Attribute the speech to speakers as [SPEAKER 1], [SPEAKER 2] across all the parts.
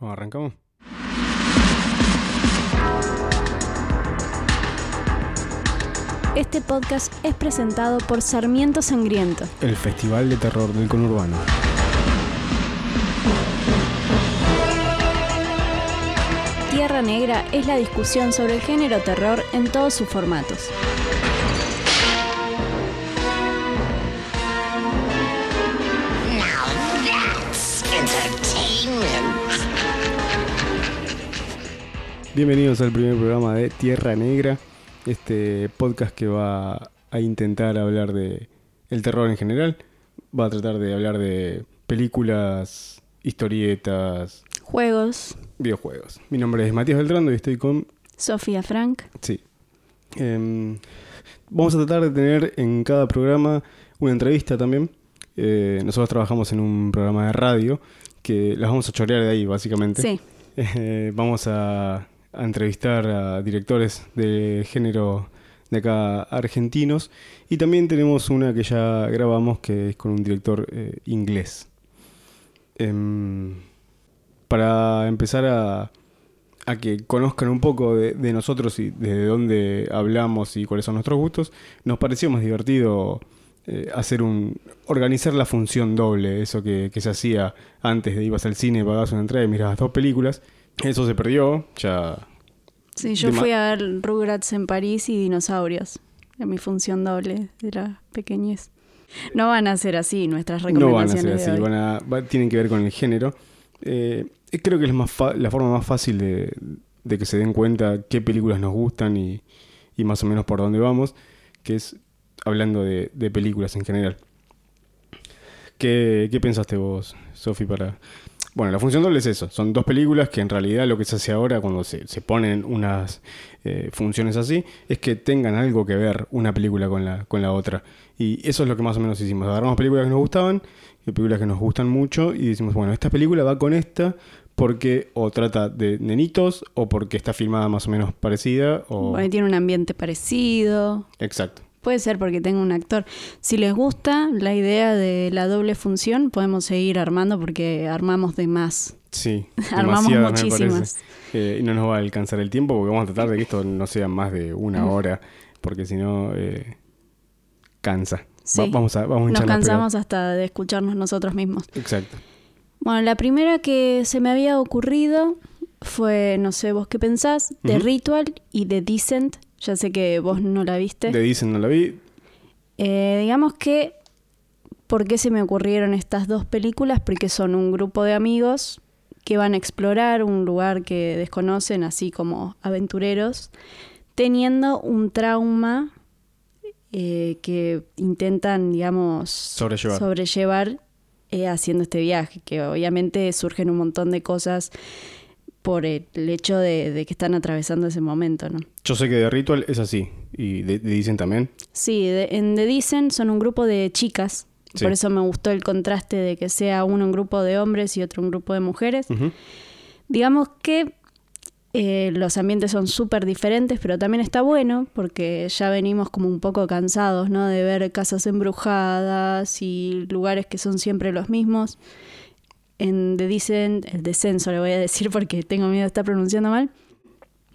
[SPEAKER 1] Bueno, arrancamos.
[SPEAKER 2] Este podcast es presentado por Sarmiento Sangriento.
[SPEAKER 1] El Festival de Terror del Conurbano.
[SPEAKER 2] Tierra Negra es la discusión sobre el género terror en todos sus formatos.
[SPEAKER 1] Bienvenidos al primer programa de Tierra Negra, este podcast que va a intentar hablar de el terror en general. Va a tratar de hablar de películas, historietas,
[SPEAKER 2] Juegos,
[SPEAKER 1] videojuegos. Mi nombre es Matías Beltrando y estoy con...
[SPEAKER 2] Sofía Frank.
[SPEAKER 1] Sí. Em, vamos a tratar de tener en cada programa una entrevista también. Eh, nosotros trabajamos en un programa de radio que las vamos a chorear de ahí, básicamente.
[SPEAKER 2] Sí,
[SPEAKER 1] Eh, vamos a, a entrevistar a directores de género de acá argentinos y también tenemos una que ya grabamos que es con un director eh, inglés. Em, para empezar a, a que conozcan un poco de, nosotros y de dónde hablamos y cuáles son nuestros gustos, nos pareció más divertido eh, hacer un organizar la función doble, eso que, que se hacía antes de ibas al cine, pagabas una entrada y mirabas dos películas. Eso se perdió, ya
[SPEAKER 2] sí, yo fui a ver Rugrats en París y Dinosaurios, en mi función doble de la pequeñez. No van a ser así nuestras
[SPEAKER 1] no van a
[SPEAKER 2] recomendaciones
[SPEAKER 1] ser así, van a, va- tienen que ver con el género. Eh, creo que es más la forma más fácil de, de que se den cuenta qué películas nos gustan y, y más o menos por dónde vamos, que es hablando de, de películas en general. ¿Qué, qué pensaste vos, Sofi, para...? Bueno, la función doble es eso. Son dos películas que en realidad lo que se hace ahora cuando se, se ponen unas eh, funciones así es que tengan algo que ver una película con la, con la otra. Y eso es lo que más o menos hicimos. Agarramos películas que nos gustaban y películas que nos gustan mucho y decimos, bueno, esta película va con esta porque o trata de nenitos o porque está filmada más o menos parecida o...
[SPEAKER 2] Porque tiene un ambiente parecido.
[SPEAKER 1] Exacto.
[SPEAKER 2] Puede ser porque tenga un actor. Si les gusta la idea de la doble función, podemos seguir armando porque armamos de más.
[SPEAKER 1] Sí.
[SPEAKER 2] Armamos muchísimas.
[SPEAKER 1] Eh, y no nos va a alcanzar el tiempo porque vamos a tratar de que esto no sea más de una hora porque si no eh, cansa.
[SPEAKER 2] Sí.
[SPEAKER 1] Va- vamos a, vamos a
[SPEAKER 2] Nos cansamos hasta de escucharnos nosotros mismos.
[SPEAKER 1] Exacto.
[SPEAKER 2] Bueno, la primera que se me había ocurrido fue, no sé vos qué pensás,
[SPEAKER 1] Ujú.
[SPEAKER 2] Ritual y The Decent. Ya sé que vos no la viste.
[SPEAKER 1] Le dicen, no la vi.
[SPEAKER 2] Eh, digamos que, ¿por qué se me ocurrieron estas dos películas? Porque son un grupo de amigos que van a explorar un lugar que desconocen, así como aventureros, teniendo un trauma eh, que intentan, digamos,
[SPEAKER 1] Sobrellevar.
[SPEAKER 2] sobrellevar, eh, haciendo este viaje, que obviamente surgen un montón de cosas por el hecho de, de que están atravesando ese momento, ¿no?
[SPEAKER 1] Yo sé que de Ritual es así. Y de, de dicen también.
[SPEAKER 2] Sí, de- en The Dicen son un grupo de chicas.
[SPEAKER 1] Sí.
[SPEAKER 2] Por eso me gustó el contraste de que sea uno un grupo de hombres y otro un grupo de mujeres. Digamos que eh, los ambientes son súper diferentes, pero también está bueno porque ya venimos como un poco cansados, ¿no? De ver casas embrujadas y lugares que son siempre los mismos. En The Dicen, el descenso le voy a decir porque tengo miedo de estar pronunciando mal.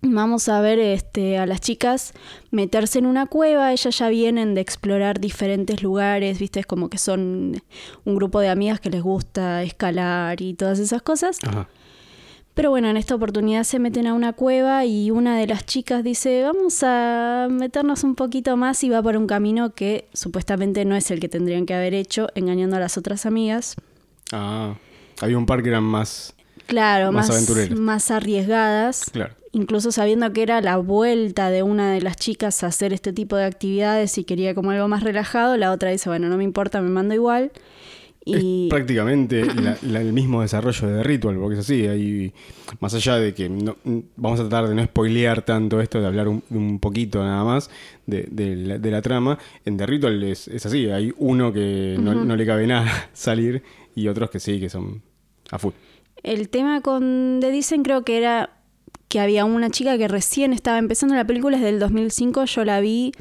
[SPEAKER 2] Vamos a ver este, a las chicas meterse en una cueva. Ellas ya vienen de explorar diferentes lugares, ¿viste? Es como que son un grupo de amigas que les gusta escalar y todas esas cosas.
[SPEAKER 1] Ajá.
[SPEAKER 2] Pero bueno, en esta oportunidad se meten a una cueva y una de las chicas dice, vamos a meternos un poquito más y va por un camino que supuestamente no es el que tendrían que haber hecho, engañando a las otras amigas.
[SPEAKER 1] Ah. Había un par que eran más.
[SPEAKER 2] Claro,
[SPEAKER 1] Más
[SPEAKER 2] más,
[SPEAKER 1] aventureras.
[SPEAKER 2] más arriesgadas.
[SPEAKER 1] Claro.
[SPEAKER 2] incluso sabiendo que era la vuelta de una de las chicas a hacer este tipo de actividades y quería como algo más relajado, la otra dice, bueno, no me importa, me mando igual. Y
[SPEAKER 1] Es prácticamente la- la- el mismo desarrollo de Ritual, porque es así. Hay, más allá de que no- vamos a tratar de no spoilear tanto esto, de hablar un, un poquito nada más de, de la, de la trama, en The Ritual es, es así. Hay uno que no, no le cabe nada salir y otros que sí, que son a full.
[SPEAKER 2] el tema con The Dicen creo que era que había una chica que recién estaba empezando la película, es del 2005, yo la vi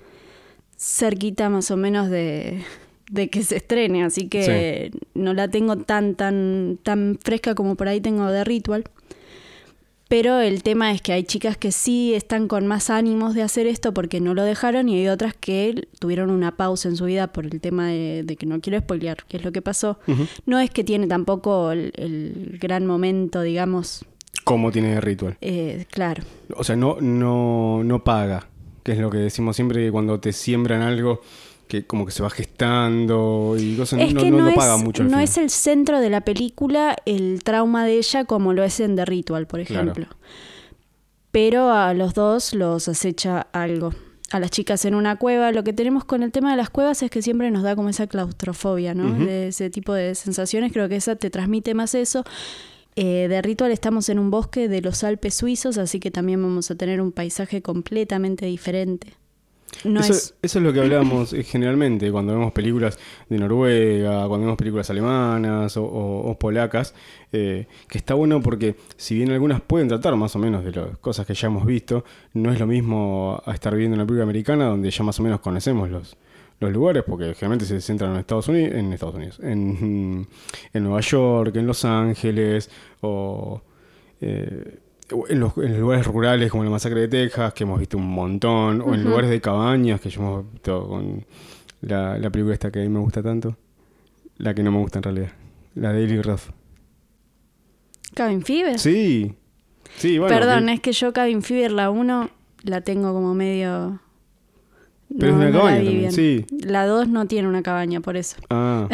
[SPEAKER 2] cerquita más o menos de, de que se estrene, así que no la tengo tan, tan, tan fresca como por ahí tengo de Ritual. Pero el tema es que hay chicas que sí están con más ánimos de hacer esto porque no lo dejaron y hay otras que tuvieron una pausa en su vida por el tema de, de que no quiero spoilear qué es lo que pasó. No es que tiene tampoco el, el gran momento, digamos,
[SPEAKER 1] ¿Cómo tiene ritual?
[SPEAKER 2] eh, claro.
[SPEAKER 1] O sea, no, no, no paga, que es lo que decimos siempre que cuando te siembran algo que como que se va gestando y cosas,
[SPEAKER 2] Es
[SPEAKER 1] no,
[SPEAKER 2] que
[SPEAKER 1] no,
[SPEAKER 2] no,
[SPEAKER 1] no
[SPEAKER 2] es,
[SPEAKER 1] paga mucho
[SPEAKER 2] no
[SPEAKER 1] final.
[SPEAKER 2] es el centro de la película el trauma de ella como lo es en The Ritual, por
[SPEAKER 1] Claro.
[SPEAKER 2] ejemplo. Pero a los dos los acecha algo. A las chicas en una cueva. Lo que tenemos con el tema de las cuevas es que siempre nos da como esa claustrofobia, ¿no? De ese tipo de sensaciones. Creo que esa te transmite más eso. Eh, de Ritual estamos en un bosque de los Alpes suizos, así que también vamos a tener un paisaje completamente diferente. No
[SPEAKER 1] eso,
[SPEAKER 2] es
[SPEAKER 1] eso es lo que hablábamos eh, generalmente cuando vemos películas de Noruega, cuando vemos películas alemanas o, o- o polacas, eh, que está bueno porque si bien algunas pueden tratar más o menos de las cosas que ya hemos visto, no es lo mismo a estar viendo una película americana donde ya más o menos conocemos los, los lugares, porque generalmente se centran en Estados Unidos, en Estados Unidos, en, en Nueva York, en Los Ángeles o... eh, en los, en los lugares rurales como la masacre de Texas, que hemos visto un montón, o en lugares de cabañas, que ya hemos visto con la, la película esta que a mí me gusta tanto, la que no me gusta en realidad, la de Eli Roth.
[SPEAKER 2] Cabin Fever.
[SPEAKER 1] Sí, sí, bueno.
[SPEAKER 2] Perdón,
[SPEAKER 1] que-
[SPEAKER 2] es que yo Cabin Fever la 1 la tengo como medio...
[SPEAKER 1] Pero es una
[SPEAKER 2] la
[SPEAKER 1] cabaña
[SPEAKER 2] vi
[SPEAKER 1] también, sí.
[SPEAKER 2] La 2 no tiene una cabaña, por eso.
[SPEAKER 1] Ah,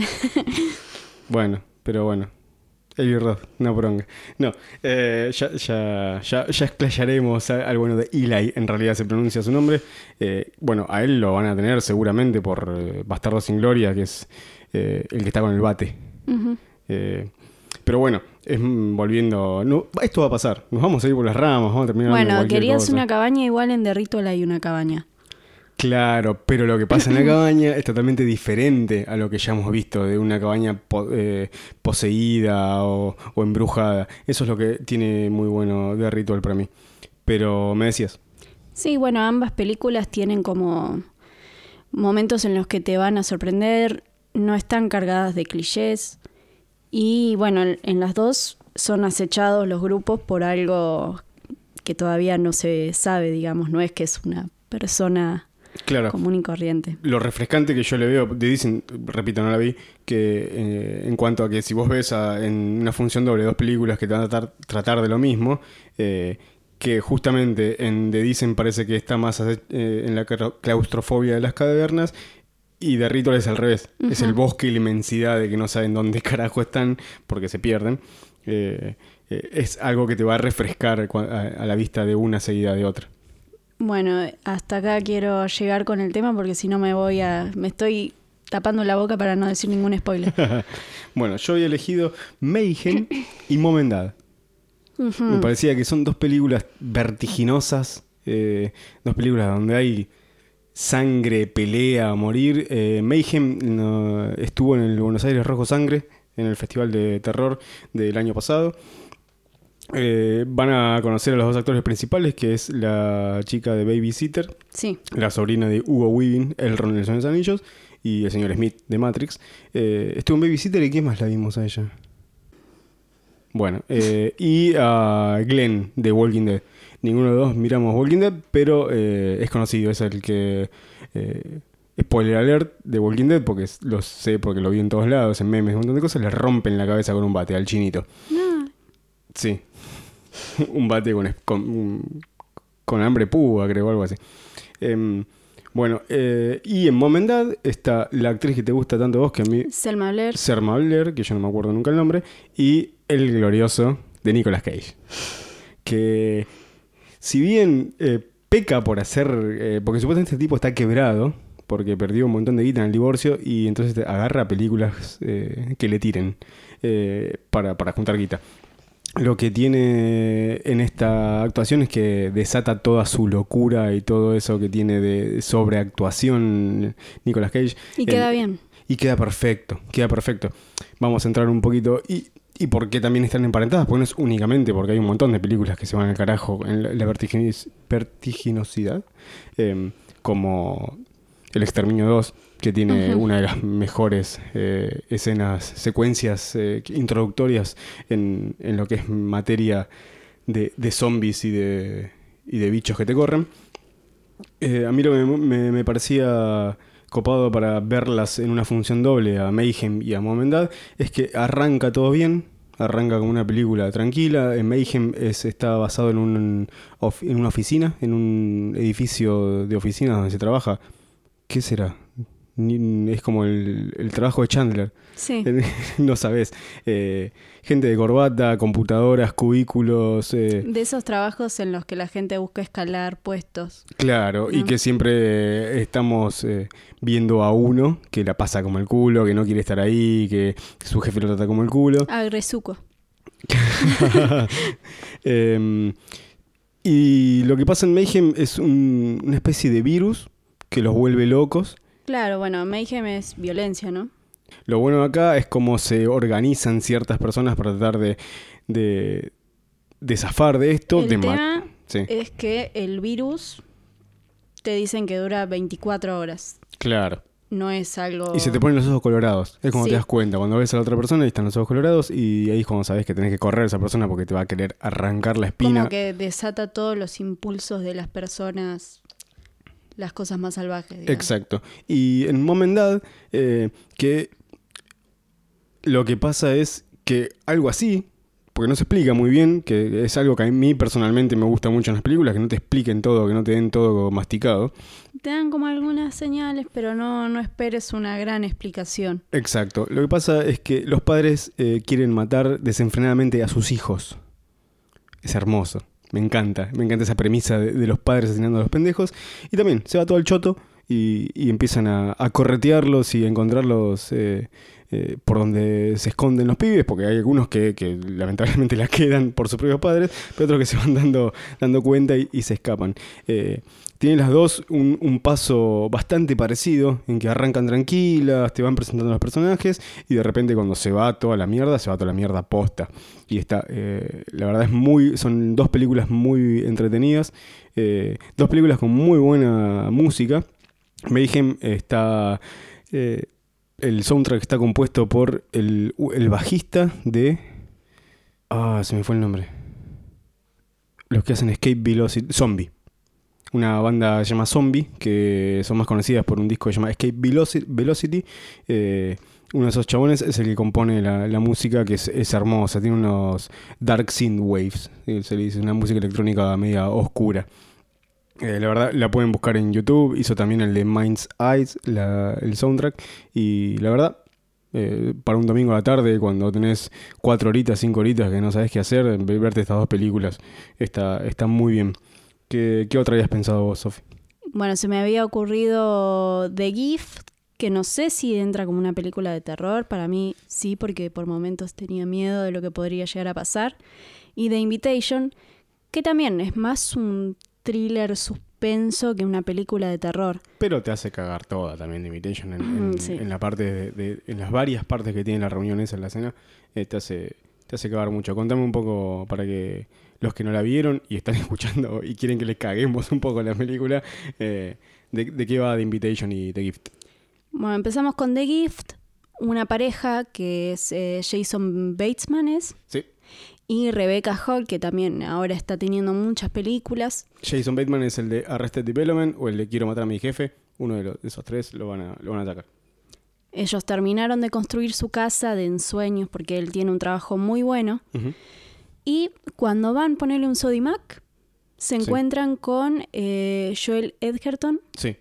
[SPEAKER 1] bueno, pero bueno. Roth, una bronca. No, eh, ya, ya, ya, ya explayaremos al bueno de Eli, en realidad se pronuncia su nombre. Eh, bueno, a él lo van a tener seguramente por eh, Bastardo sin Gloria, que es eh, el que está con el bate. Pero bueno, es, mm, volviendo. No, esto va a pasar. Nos vamos a ir por las ramas, vamos a terminar.
[SPEAKER 2] Bueno, querías
[SPEAKER 1] cosa.
[SPEAKER 2] una cabaña, igual en Ritual hay una cabaña.
[SPEAKER 1] Claro, pero lo que pasa en la cabaña es totalmente diferente a lo que ya hemos visto de una cabaña po- eh, poseída o, o embrujada. Eso es lo que tiene muy bueno de Ritual para mí. Pero me decías.
[SPEAKER 2] Sí, bueno, ambas películas tienen como momentos en los que te van a sorprender, no están cargadas de clichés y bueno, en, en las dos son acechados los grupos por algo que todavía no se sabe, digamos, no es que es una persona
[SPEAKER 1] Claro.
[SPEAKER 2] común y corriente.
[SPEAKER 1] Lo refrescante que yo le veo, de dicen, repito, no la vi, que eh, en cuanto a que si vos ves a- en una función doble dos películas que te van a tratar, tratar de lo mismo, eh, que justamente en The Dicen parece que está más eh, en la clau- claustrofobia de las cavernas y de Ritual es al revés. Es el bosque y la inmensidad de que no saben dónde carajo están porque se pierden. Eh, eh, es algo que te va a refrescar a la vista de una seguida de otra.
[SPEAKER 2] Bueno, hasta acá quiero llegar con el tema porque si no me voy a... me estoy tapando la boca para no decir ningún spoiler.
[SPEAKER 1] Bueno, yo había elegido Mayhem y Momendad. Me parecía que son dos películas vertiginosas, eh, dos películas donde hay sangre, pelea morir. Eh, Mayhem no, estuvo en el Buenos Aires Rojo Sangre, en el Festival de Terror del año pasado. Eh, van a conocer a los dos actores principales, que es la chica de Babysitter,
[SPEAKER 2] Sí.
[SPEAKER 1] la sobrina de Hugo Weaving, el Ron de los Anillos, y el señor Smith de Matrix. Eh, estuvo en Babysitter y ¿qué más la vimos a ella? Bueno, eh, y a Glenn de Walking Dead. Ninguno de los dos miramos Walking Dead, pero eh, es conocido, es el que... eh, spoiler alert de Walking Dead, porque lo sé, porque lo vi en todos lados, en memes, un montón de cosas, le rompen la cabeza con un bate al chinito.
[SPEAKER 2] No,
[SPEAKER 1] Sí. un bate con, con, con hambre púa, creo, algo así. Em, bueno, eh, y en Momendad está la actriz que te gusta tanto a vos, que a mí,
[SPEAKER 2] Selma Blair.
[SPEAKER 1] Serma Blair, que yo no me acuerdo nunca el nombre, y el glorioso de Nicolas Cage. Que si bien eh, peca por hacer, eh, porque supuestamente este tipo está quebrado, porque perdió un montón de guita en el divorcio, y entonces agarra películas eh, que le tiren para, para juntar guita. Lo que tiene en esta actuación es que desata toda su locura y todo eso que tiene de sobreactuación Nicolas Cage.
[SPEAKER 2] Y queda
[SPEAKER 1] En-
[SPEAKER 2] bien.
[SPEAKER 1] y queda perfecto, queda perfecto. Vamos a entrar un poquito. ¿Y, y por qué también están emparentadas? Porque no es únicamente porque hay un montón de películas que se van al carajo en la, vertiginosidad. em, como El Exterminio 2, que tiene una de las mejores eh, escenas, secuencias eh, introductorias en, en lo que es materia de, de zombies y de, y de bichos que te corren. Eh, a mí lo que me, me- me parecía copado para verlas en una función doble a Mayhem y a Momendad es que arranca todo bien, arranca como una película tranquila. En Mayhem es, está basado en, un, en una oficina, en un edificio de oficinas donde se trabaja. ¿Qué será? Es como el, el trabajo de Chandler.
[SPEAKER 2] Sí.
[SPEAKER 1] no sabes. Eh, gente de corbata, computadoras, cubículos. eh,
[SPEAKER 2] De esos trabajos en los que la gente busca escalar puestos.
[SPEAKER 1] Claro, y que siempre estamos eh, viendo a uno que la pasa como el culo, que no quiere estar ahí, que su jefe lo trata como el culo.
[SPEAKER 2] Agresuco.
[SPEAKER 1] Em, y lo que pasa en Mayhem es un- una especie de virus que los vuelve locos.
[SPEAKER 2] Claro, bueno, Mayhem es violencia, ¿no?
[SPEAKER 1] Lo bueno de acá es cómo se organizan ciertas personas para tratar de, de, de zafar de esto.
[SPEAKER 2] El
[SPEAKER 1] de ma-
[SPEAKER 2] tema
[SPEAKER 1] Sí,
[SPEAKER 2] es que el virus te dicen que dura 24 horas.
[SPEAKER 1] claro.
[SPEAKER 2] No es algo...
[SPEAKER 1] Y se te ponen los ojos colorados. Es como
[SPEAKER 2] Sí.
[SPEAKER 1] te das cuenta. Cuando ves a la otra persona y están los ojos colorados y ahí es cuando sabes que tenés que correr a esa persona porque te va a querer arrancar la espina.
[SPEAKER 2] Como que desata todos los impulsos de las personas, las cosas más salvajes. digamos.
[SPEAKER 1] Exacto. Y en Momendad, eh, que lo que pasa es que algo así, porque no se explica muy bien, que es algo que a mí personalmente me gusta mucho en las películas, que no te expliquen todo, que no te den todo masticado.
[SPEAKER 2] Te dan como algunas señales, pero no, no esperes una gran explicación.
[SPEAKER 1] Exacto. Lo que pasa es que los padres eh, quieren matar desenfrenadamente a sus hijos. Es hermoso. Me encanta. Me encanta esa premisa de, los padres asesinando a los pendejos. Y también se va todo al choto y, y empiezan a, a corretearlos y a encontrarlos eh, eh, por donde se esconden los pibes, porque hay algunos que, que lamentablemente la quedan por sus propios padres, pero otros que se van dando, dando cuenta y, y se escapan. Eh, tienen las dos un, un paso bastante parecido, en que arrancan tranquilas, te van presentando los personajes y de repente cuando se va toda la mierda, se va toda la mierda posta. Y está, eh, la verdad es muy, son dos películas muy entretenidas, eh, dos películas con muy buena música. Mayhem está, eh, el soundtrack está compuesto por el, el bajista de... Ah, se me fue el nombre. Los que hacen Escape Velocity, Zombie una banda que se llama Zombie, que son más conocidas por un disco que se llama Escape Veloci- Velocity. Eh, uno de esos chabones es el que compone la, la música, que es, hermosa, tiene unos dark synth waves, eh, se le dice, una música electrónica media oscura. Eh, la verdad, la pueden buscar en YouTube, hizo también el de Mind's Eyes, la- el soundtrack, y la verdad, para un domingo a la tarde, cuando tenés cuatro horitas, cinco horitas que no sabes qué hacer, ve- verte estas dos películas está, está muy bien. ¿Qué, qué otra habías pensado vos, Sofi?
[SPEAKER 2] Bueno, se me había ocurrido The Gift, que no sé si entra como una película de terror. Para mí sí, porque por momentos tenía miedo de lo que podría llegar a pasar. Y The Invitation, que también es más un thriller suspenso que una película de terror.
[SPEAKER 1] Pero te hace cagar toda también The Invitation en, en-
[SPEAKER 2] sí.
[SPEAKER 1] en la parte de, de- en las varias partes que tiene la reunión esa en la escena, eh, te hace te hace cagar mucho. Contame un poco para que los que no la vieron y están escuchando y quieren que les caguemos un poco la película, eh, de, de qué va The Invitation y The Gift.
[SPEAKER 2] Bueno, empezamos con The Gift, una pareja que es eh, Jason Batesman es,
[SPEAKER 1] Sí.
[SPEAKER 2] y Rebecca Hall, que también ahora está teniendo muchas películas.
[SPEAKER 1] Jason Bateman es el de Arrested Development o el de Quiero matar a mi jefe. Uno de, los- de esos tres lo van a, lo van a sacar.
[SPEAKER 2] Ellos terminaron de construir su casa de ensueños porque él tiene un trabajo muy bueno.
[SPEAKER 1] Ujú.
[SPEAKER 2] Y cuando van a ponerle un Sodimac, se
[SPEAKER 1] Sí.
[SPEAKER 2] encuentran con eh, Joel Edgerton,
[SPEAKER 1] Sí.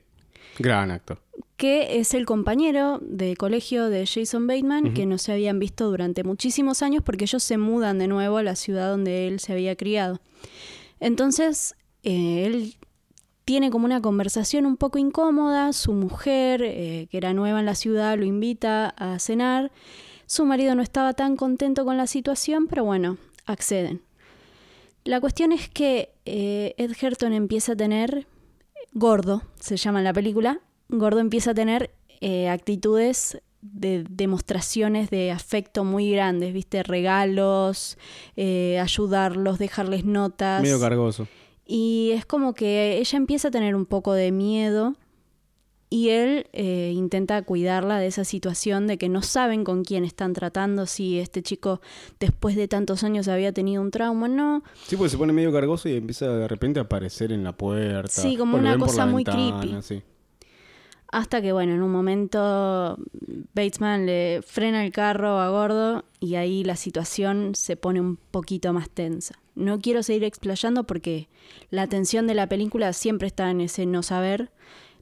[SPEAKER 1] Gran actor.
[SPEAKER 2] que es el compañero de colegio de Jason Bateman, que no se habían visto durante muchísimos años porque ellos se mudan de nuevo a la ciudad donde él se había criado. Entonces, eh, él tiene como una conversación un poco incómoda, su mujer, eh, que era nueva en la ciudad, lo invita a cenar, su marido no estaba tan contento con la situación, pero bueno, acceden. La cuestión es que eh, Ed Herton empieza a tener, gordo, se llama en la película, gordo empieza a tener eh, actitudes de demostraciones de afecto muy grandes, viste, regalos, eh, ayudarlos, dejarles notas.
[SPEAKER 1] Medio cargoso.
[SPEAKER 2] Y es como que ella empieza a tener un poco de miedo y él eh, intenta cuidarla de esa situación de que no saben con quién están tratando, si este chico después de tantos años había tenido un trauma, no.
[SPEAKER 1] Sí, porque se pone medio cargoso y empieza de repente a aparecer en la puerta.
[SPEAKER 2] Sí, como
[SPEAKER 1] o
[SPEAKER 2] una cosa muy
[SPEAKER 1] ventana,
[SPEAKER 2] creepy.
[SPEAKER 1] sí.
[SPEAKER 2] Hasta que, bueno, en un momento Batesman le frena el carro a Gordo y ahí la situación se pone un poquito más tensa. No quiero seguir explayando porque la tensión de la película siempre está en ese no saber,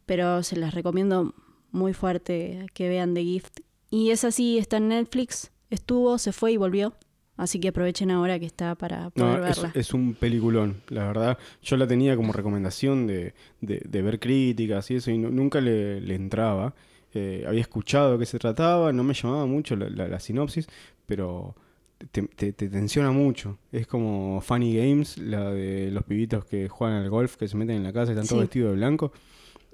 [SPEAKER 2] pero se las recomiendo muy fuerte que vean The Gift. Y es así, está en Netflix, estuvo, se fue y volvió. Así que aprovechen ahora que está para poder
[SPEAKER 1] No,
[SPEAKER 2] verla.
[SPEAKER 1] es un peliculón, la verdad. Yo la tenía como recomendación de, de- de ver críticas y eso, y nu- nunca le, le entraba. Eh, había escuchado de qué se trataba, no me llamaba mucho la, la- la sinopsis, pero te, te- te tensiona mucho. Es como Funny Games, la de los pibitos que juegan al golf, que se meten en la casa y están todos
[SPEAKER 2] Sí.
[SPEAKER 1] vestidos de blanco.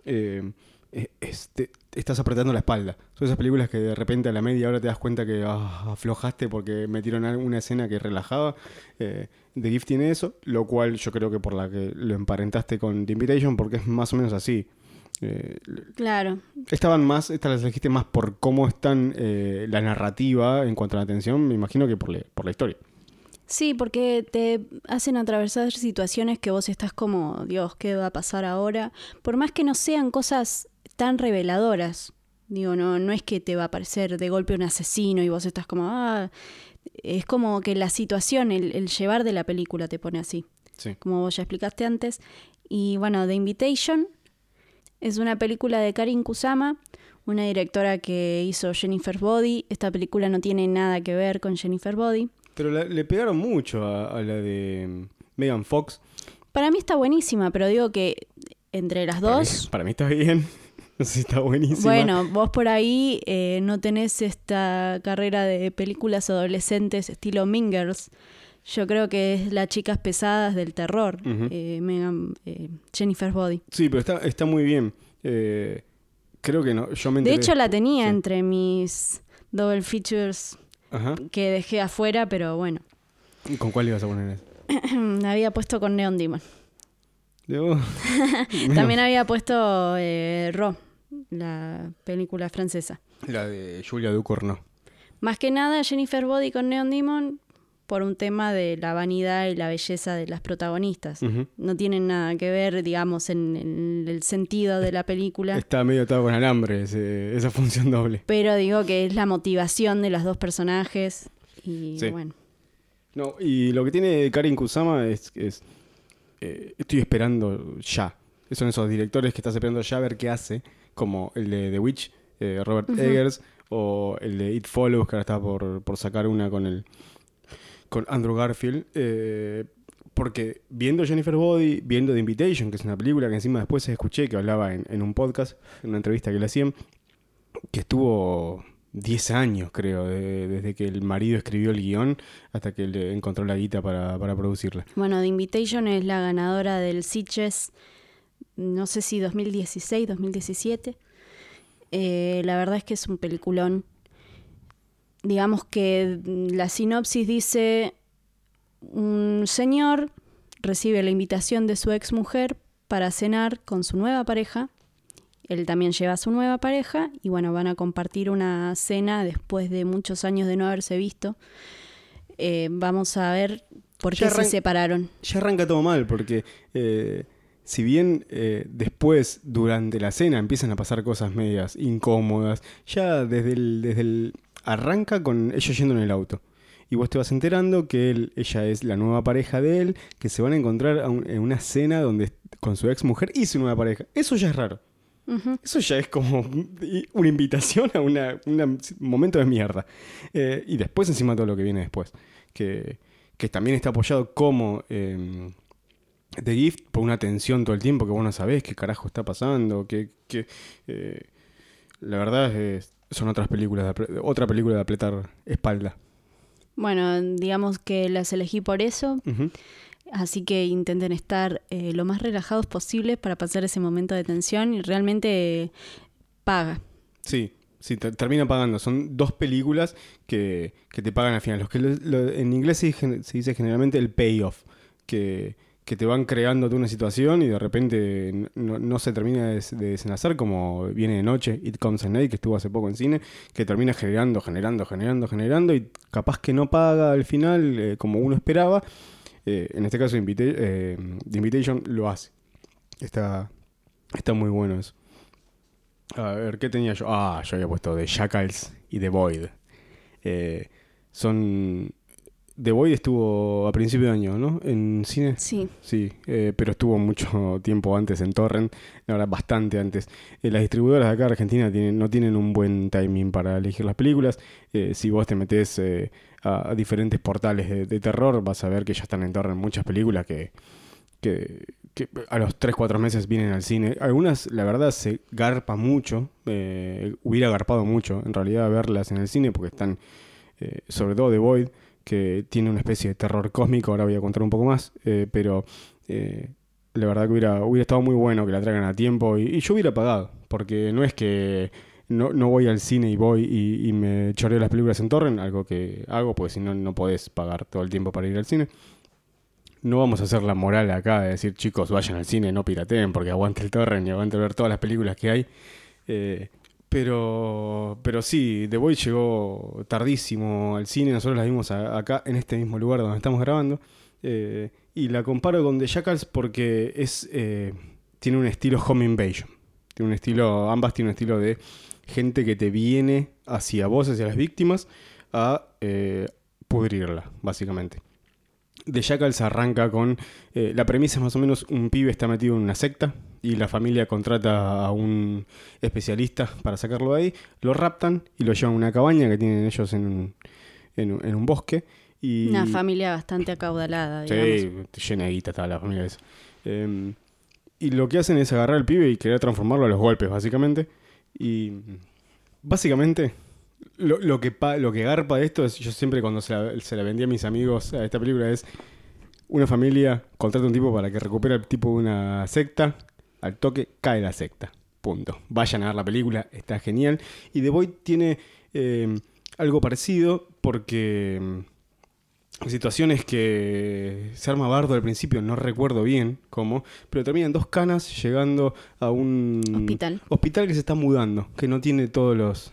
[SPEAKER 1] Eh, es- es- te- te estás apretando la espalda. Son esas películas que de repente a la media hora te das cuenta que ah, aflojaste porque metieron alguna escena que relajaba. Eh, The Gift tiene eso, lo cual yo creo que por la que lo emparentaste con The Invitation, porque es más o menos así. Eh,
[SPEAKER 2] Claro,
[SPEAKER 1] estaban más, estas las elegiste más por cómo están eh, la narrativa en cuanto a la atención, me imagino que por, por la historia.
[SPEAKER 2] Sí, porque te hacen atravesar situaciones que vos estás como, Dios, ¿qué va a pasar ahora? Por más que no sean cosas tan reveladoras. Digo, no, no es que te va a aparecer de golpe un asesino y vos estás como, ah, es como que la situación, el, el llevar de la película te pone así,
[SPEAKER 1] Sí.
[SPEAKER 2] como vos ya explicaste antes. Y bueno, The Invitation es una película de Karin Kusama, una directora que hizo Jennifer's Body. Esta película no tiene nada que ver con Jennifer Body.
[SPEAKER 1] Pero la- le pegaron mucho a, a la de mm, Megan Fox.
[SPEAKER 2] Para mí está buenísima, pero digo que entre las
[SPEAKER 1] Para mí-
[SPEAKER 2] dos,
[SPEAKER 1] Para mí, está bien. No sé si está buenísima.
[SPEAKER 2] bueno, vos por ahí eh, no tenés esta carrera de películas adolescentes estilo Mingers. Yo creo que es las chicas pesadas del terror, eh, Megan, eh, Jennifer's Body.
[SPEAKER 1] Sí, pero está, está muy bien. Eh, creo que no. Yo me
[SPEAKER 2] De hecho la tenía
[SPEAKER 1] sí.
[SPEAKER 2] entre mis double features
[SPEAKER 1] Ajá.
[SPEAKER 2] que dejé afuera, pero bueno,
[SPEAKER 1] ¿Y ¿Con cuál ibas a poner eso?
[SPEAKER 2] había puesto con Neon Demon. También había puesto eh, Ro, la película francesa.
[SPEAKER 1] La de Julia Ducournau.
[SPEAKER 2] Más que nada Jennifer Body con Neon Demon por un tema de la vanidad y la belleza de las protagonistas. No tienen nada que ver, digamos, en, en el sentido de la película.
[SPEAKER 1] Está medio atado con alambre ese- esa función doble.
[SPEAKER 2] Pero digo que es la motivación de los dos personajes. Y
[SPEAKER 1] Sí.
[SPEAKER 2] bueno.
[SPEAKER 1] No, y lo que tiene Karin Kusama es, es eh, estoy esperando ya. Son esos directores que estás esperando ya a ver qué hace, como el de The Witch, eh, Robert. Eggers, o el de It Follows, que ahora está por, por sacar una con el con Andrew Garfield. eh, porque viendo Jennifer Body, viendo The Invitation, que es una película que encima después escuché que hablaba en, un podcast, en una entrevista que le hacían, que estuvo 10 años, creo, de- desde que el marido escribió el guion hasta que le encontró la guita para, para producirla.
[SPEAKER 2] Bueno, The Invitation es la ganadora del Sitges, no sé si 2016, 2017. Eh, la verdad es que es un peliculón. Digamos que la sinopsis dice, un señor recibe la invitación de su ex mujer para cenar con su nueva pareja. Él también lleva a su nueva pareja y bueno, van a compartir una cena después de muchos años de no haberse visto. Eh, vamos a ver por
[SPEAKER 1] Ya
[SPEAKER 2] qué se separaron.
[SPEAKER 1] Ya arranca todo mal, porque eh, si bien eh, después, durante la cena, empiezan a pasar cosas medias incómodas, ya desde el, desde el arranca con ellos yendo en el auto. Y vos te vas enterando que él, ella es la nueva pareja de él, que se van a encontrar a un- en una cena donde con su ex mujer y su nueva pareja. Eso ya es raro. Eso ya es como una invitación a una- un momento de mierda. Eh, y después encima todo lo que viene después. Que, que también está apoyado como eh, The Gift por una tensión todo el tiempo que vos no sabés qué carajo está pasando. Que, que, eh, la verdad es, son otras películas, de otra película de apretar espalda.
[SPEAKER 2] Bueno, digamos que las elegí por eso, así que intenten estar eh, lo más relajados posibles para pasar ese momento de tensión y realmente eh, paga.
[SPEAKER 1] Sí, sí, te- termina pagando. Son dos películas que, que te pagan al final. Los que lo- lo- en inglés se, dice- se dice generalmente el payoff, que, que te van creando una situación y de repente no, no se termina de, de desenlazar como viene de noche, It Comes at Night, que estuvo hace poco en cine, que termina generando, generando, generando, generando y capaz que no paga al final eh, como uno esperaba. Eh, en este caso, Invita- eh, The Invitation lo hace. Está, está muy bueno eso. A ver, ¿qué tenía yo? Ah, yo había puesto The Jackals y The Void. Son... The Void estuvo a principio de año, ¿no? En cine.
[SPEAKER 2] Sí.
[SPEAKER 1] Sí, eh, pero estuvo mucho tiempo antes en Torrent, verdad, bastante antes. Eh, las distribuidoras de acá de Argentina tienen, no tienen un buen timing para elegir las películas. Eh, si vos te metés eh, a, a diferentes portales de, de terror, vas a ver que ya están en Torrent muchas películas que, que, que a los 3-4 meses vienen al cine. Algunas, la verdad, se garpa mucho. eh, hubiera garpado mucho, en realidad, verlas en el cine porque están, sobre todo The Void, que tiene una especie de terror cósmico. Ahora voy a contar un poco más, eh, pero eh, la verdad que hubiera, hubiera estado muy bueno que la traigan a tiempo y, yo hubiera pagado, porque no es que no, no voy al cine y voy y, y me choreo las películas en torrent, algo que hago, porque si no, no podés pagar todo el tiempo para ir al cine. No vamos a hacer la moral acá de decir, chicos, vayan al cine, no pirateen, porque aguante el torrent y aguante ver todas las películas que hay. Eh, pero, pero sí, The Boy llegó tardísimo al cine, nosotros la vimos acá en este mismo lugar donde estamos grabando. eh, y la comparo con The Jackals porque es, eh, tiene un estilo home invasion. Tiene un estilo, ambas tienen un estilo de gente que te viene hacia vos, hacia las víctimas, a eh, pudrirla, básicamente. The Jackals arranca con. la premisa es más o menos: un pibe está metido en una secta y la familia contrata a un especialista para sacarlo de ahí. Lo raptan y lo llevan a una cabaña que tienen ellos en un, en un, en un bosque. Y,
[SPEAKER 2] Una familia bastante acaudalada, digamos.
[SPEAKER 1] Sí, llena de guita estaba la familia esa. Eh, y lo que hacen es agarrar al pibe y querer transformarlo a los golpes, básicamente. Y básicamente, lo, lo que, pa- lo que garpa de esto es, yo siempre cuando se la, se la vendí a mis amigos a esta película es, una familia contrata a un tipo para que recupere al tipo de una secta, al toque cae la secta. Punto. Vayan a ver la película, está genial. Y The Void tiene eh, algo parecido porque... mm, situaciones que se arma bardo al principio, no recuerdo bien cómo, pero terminan dos canas llegando a un
[SPEAKER 2] Hospital.
[SPEAKER 1] hospital que se está mudando, que no tiene todos los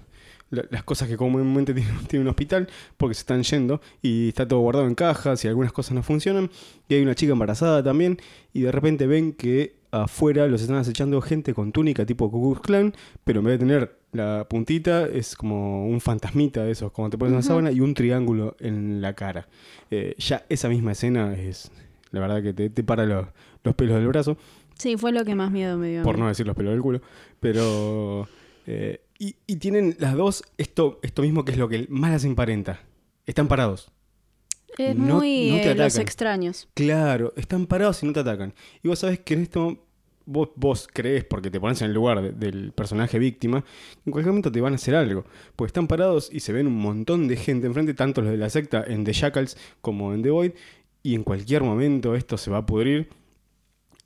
[SPEAKER 1] la- las cosas que comúnmente tiene, tiene un hospital porque se están yendo y está todo guardado en cajas y algunas cosas no funcionan y hay una chica embarazada también y de repente ven que afuera los están acechando gente con túnica tipo Ku Klux Klan, pero en vez de tener la puntita es como un fantasmita de esos, como te pones una sábana y un triángulo en la cara. Eh, ya esa misma escena es, la verdad que te, te para los, los pelos del brazo
[SPEAKER 2] Sí, fue lo que más miedo me dio.
[SPEAKER 1] por no decir los pelos del culo, pero... eh, y, y tienen las dos esto, esto mismo que es lo que más las emparenta. Están parados.
[SPEAKER 2] Es
[SPEAKER 1] no-
[SPEAKER 2] muy
[SPEAKER 1] no te
[SPEAKER 2] eh, los extraños.
[SPEAKER 1] Claro, están parados y no te atacan. Y vos sabés que en esto vos, vos crees, porque te pones en el lugar de- del personaje víctima, en cualquier momento te van a hacer algo. Porque están parados y se ven un montón de gente enfrente, tanto los de la secta en The Jackals como en The Void, y en cualquier momento esto se va a pudrir.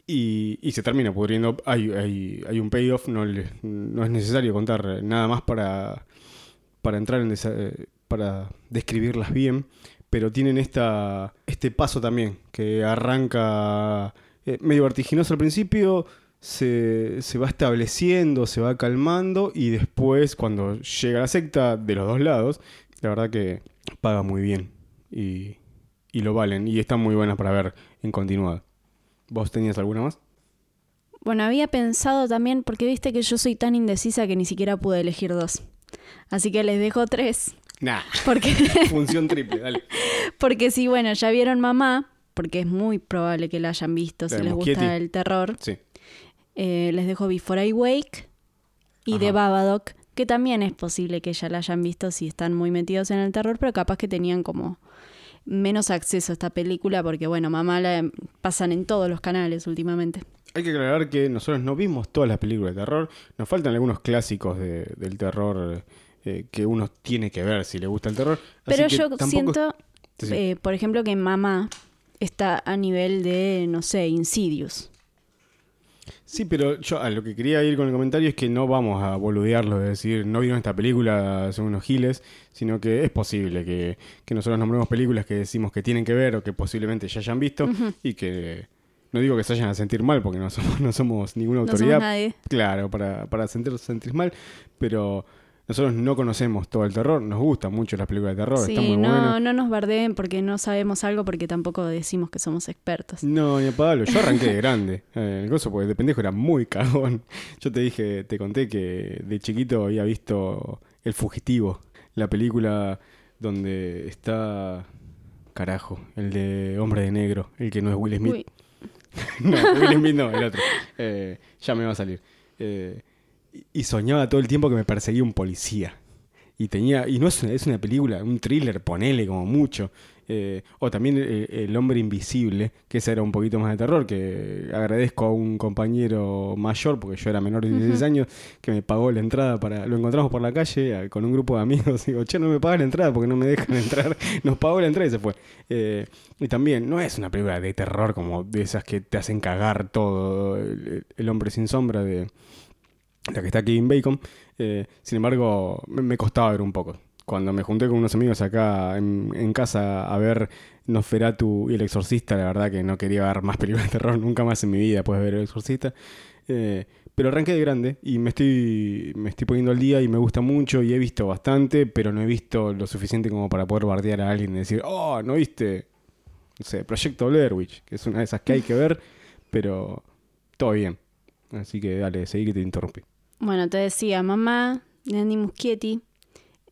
[SPEAKER 1] Y, y se termina pudriendo. Hay, hay, hay un payoff, no, le- no es necesario contar nada más para, para entrar en eh, para describirlas bien, pero tienen esta, este paso también, que arranca eh, medio vertiginoso al principio, se, se va estableciendo, se va calmando y después cuando llega la secta de los dos lados, la verdad que paga muy bien y, y lo valen y están muy buenas para ver en continuado. ¿Vos tenías alguna más?
[SPEAKER 2] Bueno, había pensado también, porque viste que yo soy tan indecisa que ni siquiera pude elegir dos. Así que les dejo tres.
[SPEAKER 1] Nah,
[SPEAKER 2] Porque,
[SPEAKER 1] función triple, dale.
[SPEAKER 2] porque si, bueno, ya vieron mamá, porque es muy probable que la hayan visto si les
[SPEAKER 1] Muschietti.
[SPEAKER 2] gusta el terror.
[SPEAKER 1] Sí.
[SPEAKER 2] Eh, les dejo Before I Wake y
[SPEAKER 1] Ajá.
[SPEAKER 2] The Babadook, que también es posible que ya la hayan visto si están muy metidos en el terror, pero capaz que tenían como menos acceso a esta película porque, bueno, mamá la pasan en todos los canales últimamente.
[SPEAKER 1] Hay que aclarar que nosotros no vimos todas las películas de terror. Nos faltan algunos clásicos de- del terror eh, que uno tiene que ver si le gusta el terror. Así
[SPEAKER 2] Pero
[SPEAKER 1] que
[SPEAKER 2] yo
[SPEAKER 1] tampoco-
[SPEAKER 2] siento,
[SPEAKER 1] Sí, sí.
[SPEAKER 2] eh, por ejemplo, que mamá está a nivel de, no sé, Insidious.
[SPEAKER 1] Sí, pero yo a lo que quería ir con el comentario es que no vamos a boludearlo, de decir no vieron esta película, son unos giles, sino que es posible que, que nosotros nombremos películas que decimos que tienen que ver o que posiblemente ya hayan visto y que no digo que se vayan a sentir mal, porque no somos, no somos ninguna
[SPEAKER 2] No somos
[SPEAKER 1] autoridad,
[SPEAKER 2] nadie.
[SPEAKER 1] claro, para, para sentir, sentir mal, pero nosotros no conocemos todo el terror, nos gustan mucho las películas de terror,
[SPEAKER 2] Sí,
[SPEAKER 1] están muy
[SPEAKER 2] no,
[SPEAKER 1] buenas.
[SPEAKER 2] no nos bardeen porque no sabemos algo porque tampoco decimos que somos expertos.
[SPEAKER 1] No, ni a Pablo, yo arranqué de grande. Eh, el gozo, porque de pendejo era muy cagón. Yo te dije, te conté que de chiquito había visto El Fugitivo, la película donde está. Carajo, el de Hombre de Negro, el que no es Will Smith. No, Will Smith no, el otro. Eh, ya me va a salir. Eh, y- soñaba todo el tiempo que me perseguía un policía. Y tenía. Y no es una, es una película, un thriller, ponele como mucho. Eh, o también eh, El hombre invisible, que ese era un poquito más de terror, que agradezco a un compañero mayor, porque yo era menor de 16 años, que me pagó la entrada para. Lo encontramos por la calle con un grupo de amigos. Digo, che, no me pagas la entrada porque no me dejan entrar. Nos pagó la entrada y se fue. Eh, y también, no es una película de terror como de esas que te hacen cagar todo. El, el hombre sin sombra de la que está Kevin Bacon. Eh, sin embargo, me, costaba ver un poco. Cuando me junté con unos amigos acá en, en casa a ver Nosferatu y El Exorcista, la verdad que no quería ver más películas de terror nunca más en mi vida después de ver El Exorcista. Eh, pero arranqué de grande y me estoy, me estoy poniendo al día y me gusta mucho y he visto bastante, pero no he visto lo suficiente como para poder bardear a alguien y decir, oh, ¿no viste? No sé, Proyecto Blair Witch, que es una de esas que hay que ver, pero todo bien. Así que dale, seguí que te interrumpí.
[SPEAKER 2] Bueno, te decía, mamá, Andy Muschietti,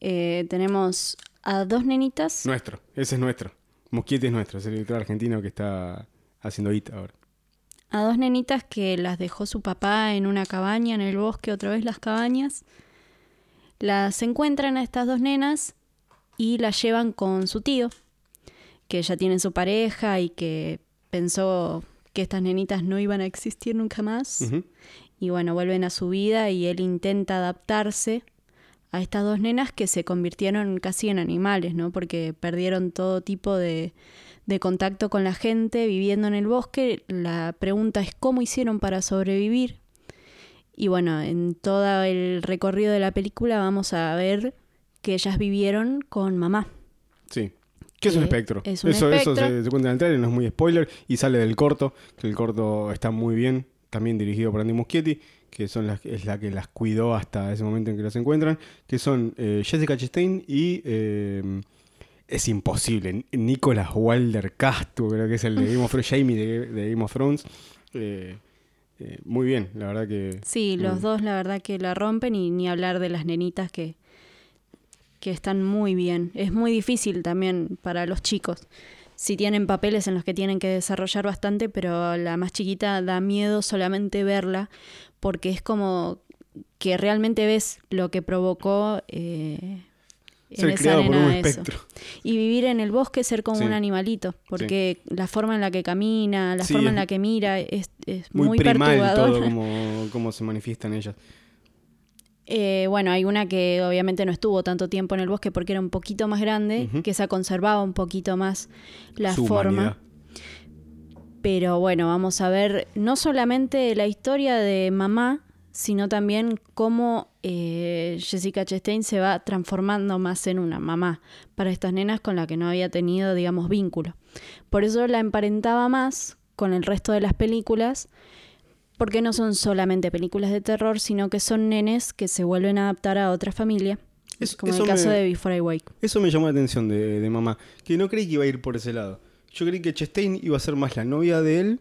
[SPEAKER 2] eh, tenemos a dos nenitas.
[SPEAKER 1] Nuestro, ese es nuestro. Mosquete es nuestro, es el director argentino que está haciendo hit ahora.
[SPEAKER 2] a dos nenitas que las dejó su papá en una cabaña en el bosque, otra vez las cabañas. Las encuentran a estas dos nenas y las llevan con su tío, que ya tiene su pareja y que pensó que estas nenitas no iban a existir nunca más.
[SPEAKER 1] Ujú.
[SPEAKER 2] Y bueno, vuelven a su vida y él intenta adaptarse a estas dos nenas que se convirtieron casi en animales, ¿no? Porque perdieron todo tipo de, de contacto con la gente viviendo en el bosque. La pregunta es cómo hicieron para sobrevivir. Y bueno, en todo el recorrido de la película vamos a ver que ellas vivieron con mamá.
[SPEAKER 1] Sí. ¿Qué es un espectro?
[SPEAKER 2] es un
[SPEAKER 1] eso, eso
[SPEAKER 2] espectro.
[SPEAKER 1] se, se cuenta en el trailer, no es muy spoiler. Y sale del corto, que el corto está muy bien, también dirigido por Andy Muschietti, que son las, es la que las cuidó hasta ese momento en que los encuentran, que son eh, Jessica Chastain y... eh, es imposible. Nicolas Wilder Castro, creo que es el de Game of Thrones, Jamie de, de Game of Thrones. Eh, eh, muy bien, la verdad que...
[SPEAKER 2] Sí, los dos la verdad que la rompen y ni hablar de las nenitas que, que están muy bien. Es muy difícil también para los chicos. Si tienen papeles en los que tienen que desarrollar bastante, pero la más chiquita da miedo solamente verla porque es como que realmente ves lo que provocó eh, en esa
[SPEAKER 1] por un
[SPEAKER 2] eso.
[SPEAKER 1] espectro.
[SPEAKER 2] Y vivir en el bosque, ser como
[SPEAKER 1] Sí.
[SPEAKER 2] un animalito, porque la forma en la que camina, la
[SPEAKER 1] Sí,
[SPEAKER 2] forma en la que mira, es, es
[SPEAKER 1] Muy,
[SPEAKER 2] muy,
[SPEAKER 1] primal
[SPEAKER 2] perturbador.
[SPEAKER 1] todo como, como se manifiestan ellas.
[SPEAKER 2] Eh, bueno, hay una que obviamente no estuvo tanto tiempo en el bosque porque era un poquito más grande,
[SPEAKER 1] Ujú.
[SPEAKER 2] que esa conservaba un poquito más la
[SPEAKER 1] Su
[SPEAKER 2] forma.
[SPEAKER 1] humanidad.
[SPEAKER 2] Pero bueno, vamos a ver no solamente la historia de mamá, sino también cómo eh, Jessica Chastain se va transformando más en una mamá para estas nenas con las que no había tenido, digamos, vínculo. Por eso la emparentaba más con el resto de las películas, porque no son solamente películas de terror, sino que son nenes que se vuelven a adaptar a otra familia,
[SPEAKER 1] Es-
[SPEAKER 2] como en el caso
[SPEAKER 1] me-
[SPEAKER 2] de Before I Wake.
[SPEAKER 1] Eso me llamó la atención de, de mamá, que no creí que iba a ir por ese lado. Yo creí que Chastain iba a ser más la novia de él,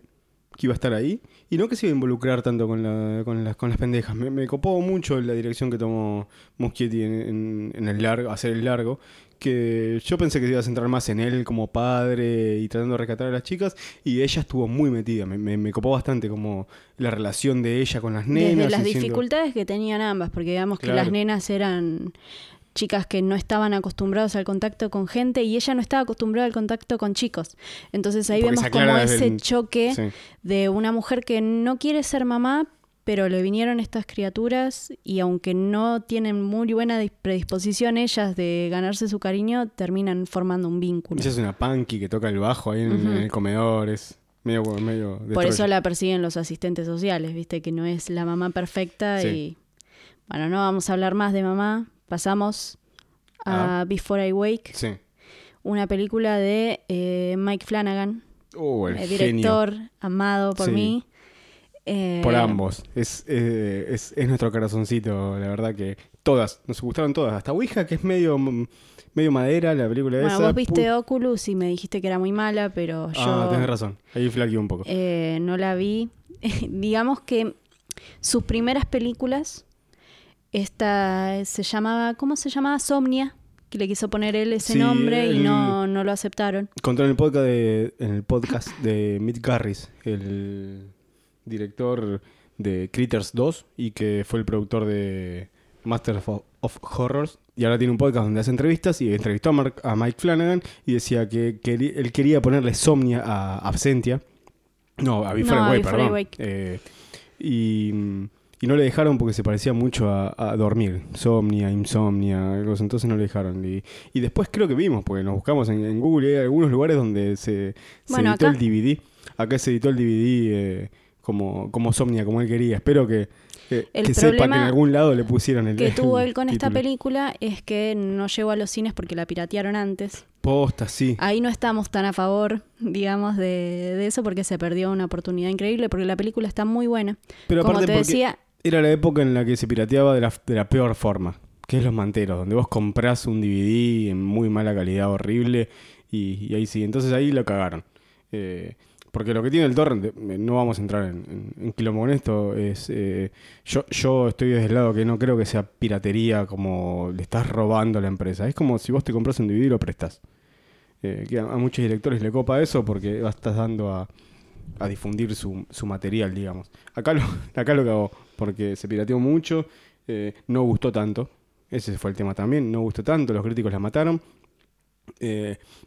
[SPEAKER 1] que iba a estar ahí, y no que se iba a involucrar tanto con, la- con, las, con las pendejas. Me, me copó mucho la dirección que tomó Muschietti en, en- en el largo, hacer el largo, que yo pensé que se iba a centrar más en él como padre y tratando de rescatar a las chicas, y ella estuvo muy metida, me, me, me copó bastante como la relación de ella con las nenas.
[SPEAKER 2] Desde las dificultades que tenían ambas, porque digamos que las nenas eran chicas que no estaban acostumbradas al contacto con gente y ella no estaba acostumbrada al contacto con chicos. Entonces ahí
[SPEAKER 1] Porque
[SPEAKER 2] vemos como ese
[SPEAKER 1] el-
[SPEAKER 2] choque
[SPEAKER 1] Sí.
[SPEAKER 2] de una mujer que no quiere ser mamá, pero le vinieron estas criaturas y aunque no tienen muy buena dis- predisposición ellas de ganarse su cariño, terminan formando un vínculo.
[SPEAKER 1] Ella es una punky que toca el bajo ahí en, en el comedor, es medio, medio
[SPEAKER 2] Por eso la persiguen los asistentes sociales, viste que no es la mamá perfecta
[SPEAKER 1] Sí.
[SPEAKER 2] y bueno, no vamos a hablar más de mamá, pasamos a
[SPEAKER 1] Ah.
[SPEAKER 2] Before I Wake,
[SPEAKER 1] Sí.
[SPEAKER 2] una película de eh, Mike Flanagan,
[SPEAKER 1] Oh, el genio.
[SPEAKER 2] director amado por
[SPEAKER 1] Sí.
[SPEAKER 2] mí. Eh,
[SPEAKER 1] Por ambos. Es, eh, es, es nuestro corazoncito, la verdad que todas, nos gustaron todas. Hasta Ouija, que es medio, mm, medio madera, la película
[SPEAKER 2] Bueno,
[SPEAKER 1] esa.
[SPEAKER 2] vos viste Oculus y me dijiste que era muy mala, pero yo
[SPEAKER 1] Ah, tenés razón. Ahí flaqueé un poco.
[SPEAKER 2] eh, no la vi. Digamos que sus primeras películas, esta se llamaba, ¿cómo se llamaba? Somnia, que le quiso poner él ese
[SPEAKER 1] Sí,
[SPEAKER 2] nombre y no, no lo aceptaron.
[SPEAKER 1] Conté en el podcast de, en el podcast de Mick Garris, el director de Critters 2 y que fue el productor de Master of, of Horrors. Y ahora tiene un podcast donde hace entrevistas y entrevistó a, Mark- a Mike Flanagan y decía que, queri- él quería ponerle Somnia a Absentia. No, a Before
[SPEAKER 2] No,
[SPEAKER 1] I
[SPEAKER 2] a
[SPEAKER 1] Wake,
[SPEAKER 2] Before I
[SPEAKER 1] perdón. Eh, y, y no le dejaron porque se parecía mucho a, a dormir. Somnia, insomnia, algo así, entonces no le dejaron. Y, y después creo que vimos, porque nos buscamos en, en Google y hay algunos lugares donde se, editó
[SPEAKER 2] acá-
[SPEAKER 1] el DVD. Acá se editó el DVD eh, como, como Somnia, como él quería. Espero que, que,
[SPEAKER 2] El
[SPEAKER 1] que sepa que en algún lado le pusieron el
[SPEAKER 2] que tuvo él con esta película es que no llegó a los cines porque la piratearon antes.
[SPEAKER 1] Posta, sí.
[SPEAKER 2] Ahí no estamos tan a favor, digamos, de, de eso porque se perdió una oportunidad increíble porque la película está muy buena.
[SPEAKER 1] Pero
[SPEAKER 2] Como
[SPEAKER 1] aparte
[SPEAKER 2] te decía,
[SPEAKER 1] era la época en la que se pirateaba de la, de la peor forma, que es los manteros, donde vos comprás un DVD en muy mala calidad, horrible, y, y ahí sí. Entonces ahí lo cagaron. Eh, porque lo que tiene el torrent, eh, no vamos a entrar en, en, en esto, es... eh, yo, yo estoy desde el lado que no creo que sea piratería como le estás robando a la empresa. Es como si vos te compras un DVD y lo prestás. Eh, que a, muchos directores le copa eso porque estás dando a, difundir su, su material, digamos. Acá lo, acá lo cagó, porque se pirateó mucho, no gustó tanto. Ese fue el tema también, no gustó tanto, los críticos la mataron.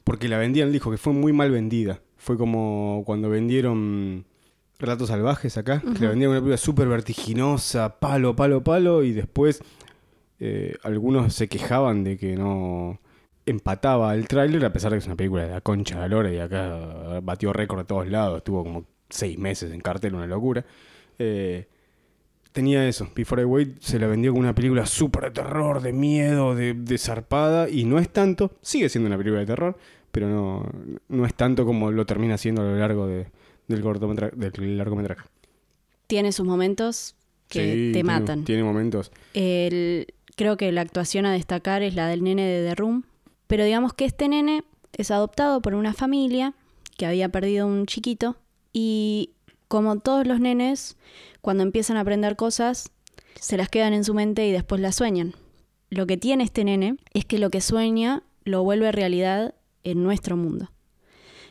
[SPEAKER 1] porque la vendían, dijo que fue muy mal vendida. Fue como cuando vendieron Relatos Salvajes acá, que la vendían una película súper vertiginosa, palo, palo, palo, y después eh, algunos se quejaban de que no empataba el tráiler, a pesar de que es una película de la concha de la lora y acá batió récord de todos lados, estuvo como seis meses en cartel, una locura. Eh, tenía eso, Before I Wait se la vendió como una película súper de terror, de miedo, de, de zarpada, y no es tanto, sigue siendo una película de terror, pero no, no es tanto como lo termina siendo a lo largo de- del, cortometra- del largometraje.
[SPEAKER 2] tiene sus momentos que
[SPEAKER 1] Sí,
[SPEAKER 2] te
[SPEAKER 1] tiene-
[SPEAKER 2] matan.
[SPEAKER 1] Tiene momentos.
[SPEAKER 2] El- creo que la actuación a destacar es la del nene de The Room. Pero digamos que este nene es adoptado por una familia que había perdido un chiquito. Y como todos los nenes, cuando empiezan a aprender cosas, se las quedan en su mente y después las sueñan. Lo que tiene este nene es que lo que sueña lo vuelve realidad en nuestro mundo.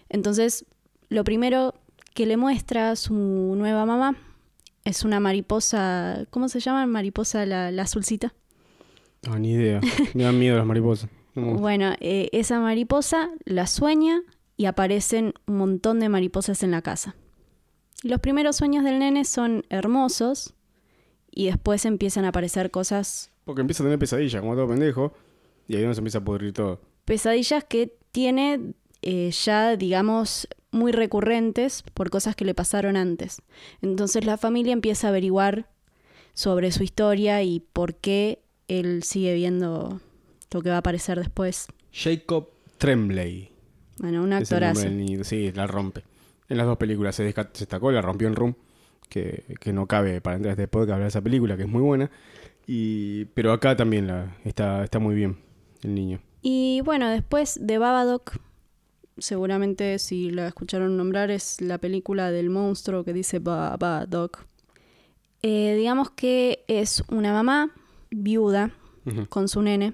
[SPEAKER 2] Entonces, lo primero que le muestra su nueva mamá es una mariposa, ¿cómo se llama? Mariposa la, la azulcita.
[SPEAKER 1] No, ni idea. Me dan miedo las mariposas. No.
[SPEAKER 2] Bueno, eh, esa mariposa la sueña y aparecen un montón de mariposas en la casa. Los primeros sueños del nene son hermosos y después empiezan a aparecer cosas,
[SPEAKER 1] Porque empieza a tener pesadillas, como todo pendejo, y ahí se empieza a pudrir todo.
[SPEAKER 2] pesadillas que tiene eh, ya, digamos, muy recurrentes por cosas que le pasaron antes. Entonces la familia empieza a averiguar sobre su historia y por qué él sigue viendo lo que va a aparecer después.
[SPEAKER 1] Jacob Tremblay.
[SPEAKER 2] Bueno, un actorazo.
[SPEAKER 1] Sí, la rompe. En las dos películas se, se destacó, la rompió en Room, que, que no cabe para entrar a este podcast hablar de esa película, que es muy buena. Y, pero acá también la, está, está muy bien el niño.
[SPEAKER 2] Y bueno, después de Babadook, seguramente si la escucharon nombrar, es la película del monstruo que dice Babadook. Eh, digamos que es una mamá viuda con su nene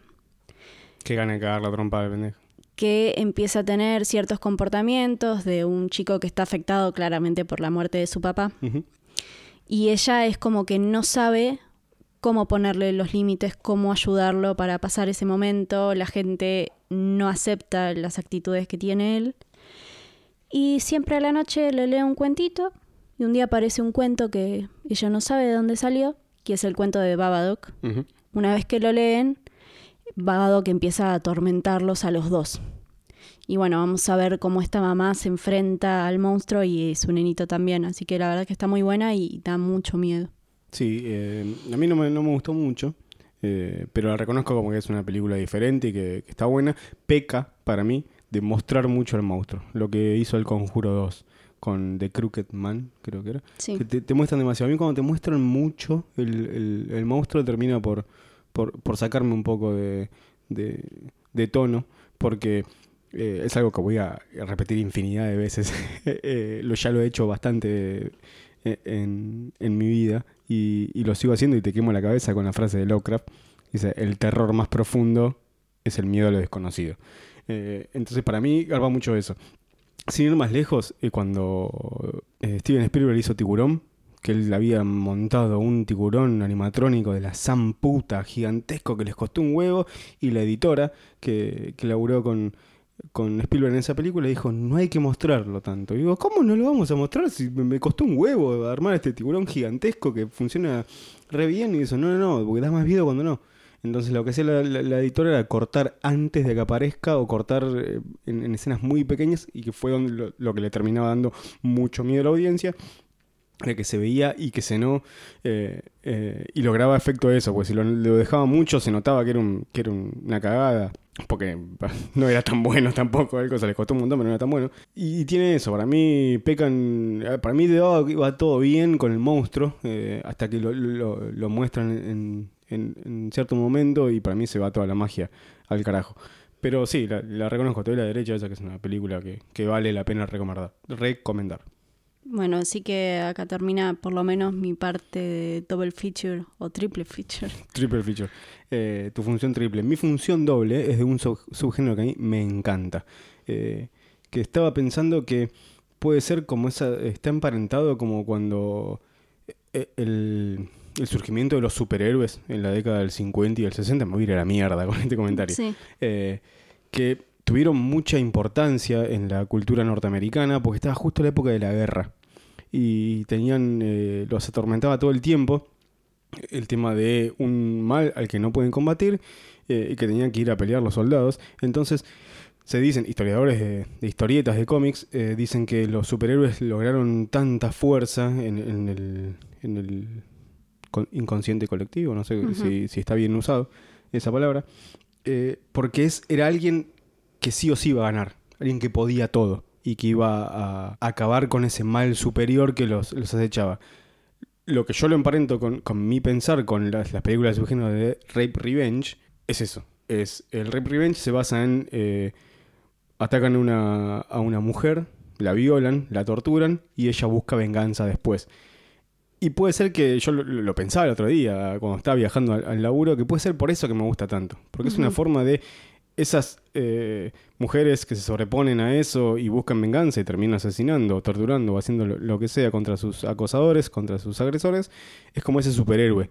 [SPEAKER 1] Que gana de cagar la trompa del pendejo.
[SPEAKER 2] que empieza a tener ciertos comportamientos de un chico que está afectado claramente por la muerte de su papá. Y ella es como que no sabe cómo ponerle los límites, cómo ayudarlo para pasar ese momento. La gente no acepta las actitudes que tiene él. Y siempre a la noche le lee un cuentito y un día aparece un cuento que ella no sabe de dónde salió, que es el cuento de Babadook. Una vez que lo leen, Babadook empieza a atormentarlos a los dos. Y bueno, vamos a ver cómo esta mamá se enfrenta al monstruo y su nenito también. Así que la verdad que está muy buena y da mucho miedo.
[SPEAKER 1] Sí, eh, a mí no me, no me gustó mucho, eh, pero la reconozco como que es una película diferente y que, que está buena. Peca, para mí, de mostrar mucho al monstruo. Lo que hizo el Conjuro 2 con The Crooked Man, creo que era.
[SPEAKER 2] Sí.
[SPEAKER 1] Que te, te muestran demasiado. A mí cuando te muestran mucho, el, el- el monstruo termina por, por, por sacarme un poco de, de, de tono, porque eh, es algo que voy a repetir infinidad de veces. Eh, lo, ya lo he hecho bastante en, en mi vida y, lo sigo haciendo y te quemo la cabeza con la frase de Lovecraft. Dice, el terror más profundo es el miedo a lo desconocido. Eh, entonces para mí garba mucho eso. Sin ir más lejos, eh, cuando eh, Steven Spielberg hizo Tiburón, que él había montado un tiburón animatrónico de la san puta gigantesco que les costó un huevo, y la editora que, que laburó con, con Spielberg en esa película dijo, no hay que mostrarlo tanto. Y digo, ¿cómo no lo vamos a mostrar si me costó un huevo armar este tiburón gigantesco que funciona re bien? Y eso, no, no, no, porque da más miedo cuando no. Entonces lo que hacía la, editora era cortar antes de que aparezca o cortar eh, en, en escenas muy pequeñas y que fue donde lo que le terminaba dando mucho miedo a la audiencia. Era que se veía y que se no. eh, eh, y lograba efecto de eso, pues si lo, dejaba mucho se notaba que era, un, que era un- una cagada. Porque no era tan bueno tampoco, algo se les costó un montón, pero no era tan bueno. Y, tiene eso, para mí pecan. eh, Para mí de iba todo bien con el monstruo, eh, hasta que lo, lo- muestran en, en- en cierto momento y para mí se va toda la magia al carajo. Pero sí, la, la reconozco, te doy la derecha, esa que es una película que, que vale la pena recomendar. recomendar.
[SPEAKER 2] Bueno, así que acá termina por lo menos mi parte de double feature o triple feature.
[SPEAKER 1] Triple feature. Eh, tu función triple. Mi función doble es de un sub- subgénero que a mí me encanta. Eh, que estaba pensando que puede ser como esa. Está emparentado como cuando eh, el, el surgimiento de los superhéroes en la década del 50 y del 60. Me voy a ir a la mierda con este comentario.
[SPEAKER 2] Sí,
[SPEAKER 1] eh, que tuvieron mucha importancia en la cultura norteamericana porque estaba justo la época de la guerra y tenían eh, los atormentaba todo el tiempo el tema de un mal al que no pueden combatir eh, y que tenían que ir a pelear los soldados. Entonces se dicen historiadores de, de historietas de cómics eh, dicen que los superhéroes lograron tanta fuerza en, en el, en el con- inconsciente colectivo no sé si, si está bien usado esa palabra eh, porque es, era alguien que sí o sí iba a ganar, alguien que podía todo y que iba a acabar con ese mal superior que los, los acechaba. Lo que yo lo emparento con, con mi pensar con las, las películas de subgénero de Rape Revenge es eso. Es, el Rape Revenge se basa en eh, atacan una, a una mujer, la violan, la torturan y ella busca venganza después. Y puede ser que yo lo, lo pensaba el otro día, cuando estaba viajando al, al laburo, que puede ser por eso que me gusta tanto. Porque es una forma de esas eh, mujeres que se sobreponen a eso y buscan venganza y terminan asesinando, torturando o haciendo lo, lo que sea contra sus acosadores, contra sus agresores, es como ese superhéroe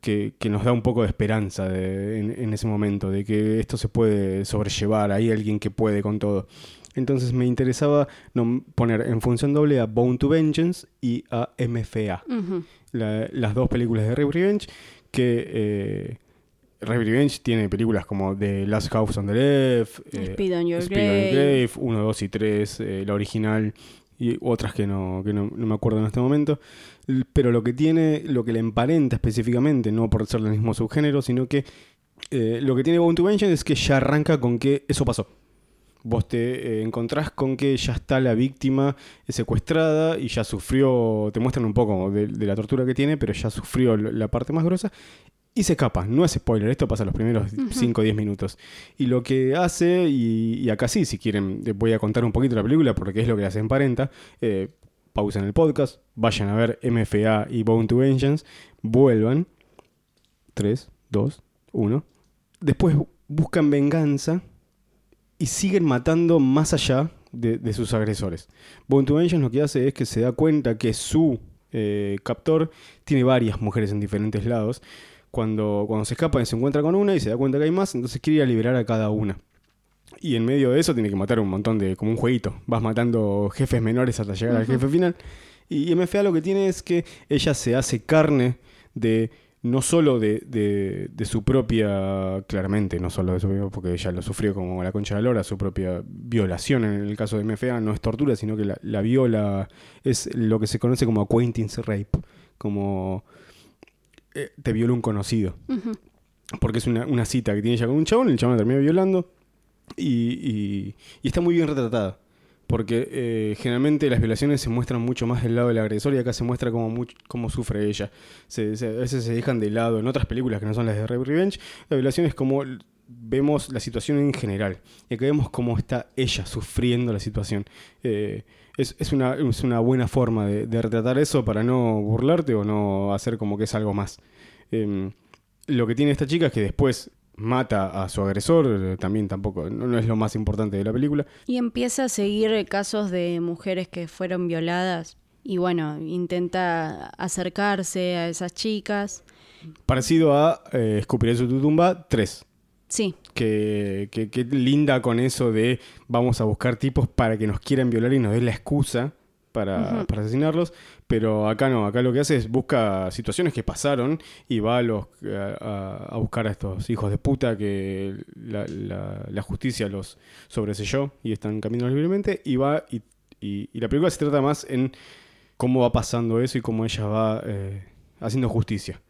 [SPEAKER 1] que, que nos da un poco de esperanza de- en, en ese momento, de que esto se puede sobrellevar, hay alguien que puede con todo. Entonces me interesaba poner en función doble a Bone to Vengeance y a MFA la- las dos películas de Revenge, que eh, Rape Revenge tiene películas como The Last House on the Left, eh,
[SPEAKER 2] Speed on Your
[SPEAKER 1] Speed on
[SPEAKER 2] Grave.
[SPEAKER 1] Grave, 1, 2 y 3, eh, la original y otras que no, que no, no me acuerdo en este momento. Pero lo que tiene, lo que le emparenta específicamente, no por ser del mismo subgénero, sino que eh, lo que tiene Bone to Vengeance es que ya arranca con que eso pasó. Vos te eh, encontrás con que ya está la víctima secuestrada y ya sufrió, te muestran un poco de, de la tortura que tiene, pero ya sufrió la parte más gruesa y se escapa. No es spoiler, esto pasa los primeros
[SPEAKER 2] Ujú.
[SPEAKER 1] 5 o 10 minutos. Y lo que hace, y, y acá sí, si quieren, voy a contar un poquito la película porque es lo que hace emparenta. Eh, pausen el podcast, vayan a ver MFA y Bone to Vengeance, vuelvan. 3, 2, 1. Después bu- buscan venganza y siguen matando más allá de, de sus agresores. Bone to Vengeance lo que hace es que se da cuenta que su eh, captor tiene varias mujeres en diferentes lados. Cuando, cuando se escapa se encuentra con una y se da cuenta que hay más, entonces quiere ir a liberar a cada una. Y en medio de eso tiene que matar un montón de, como un jueguito. Vas matando jefes menores hasta llegar al jefe final. Y MFA lo que tiene es que ella se hace carne de no solo de, de- de su propia, claramente, no solo de su propia, porque ella lo sufrió como la concha de la lora, su propia violación en el caso de MFA, no es tortura, sino que la, la viola, es lo que se conoce como acquaintance rape, como eh, te violó un conocido porque es una, una cita que tiene ella con un chabón, el chabón la termina violando, y, y- y está muy bien retratada. Porque eh, generalmente las violaciones se muestran mucho más del lado del agresor y acá se muestra cómo, much- cómo sufre ella. Se, se- a veces se dejan de lado en otras películas que no son las de Revenge. La violación es como vemos la situación en general. Y acá vemos cómo está ella sufriendo la situación. Eh, es, es una, es una buena forma de, de retratar eso para no burlarte o no hacer como que es algo más. Em, lo que tiene esta chica es que después mata a su agresor, eh, también tampoco, no, no es lo más importante de la película.
[SPEAKER 2] Y empieza a seguir casos de mujeres que fueron violadas. Y bueno, intenta acercarse a esas chicas.
[SPEAKER 1] Parecido a eh, Escupiré su tumba 3.
[SPEAKER 2] Sí,
[SPEAKER 1] Que, que, que linda con eso de vamos a buscar tipos para que nos quieran violar y nos den la excusa para, para asesinarlos. Pero acá no, acá lo que hace es busca situaciones que pasaron y va a, los, a, a- a buscar a estos hijos de puta que la, la- la justicia los sobreselló y están caminando libremente. Y va y, y- y la película se trata más en cómo va pasando eso y cómo ella va eh, haciendo justicia.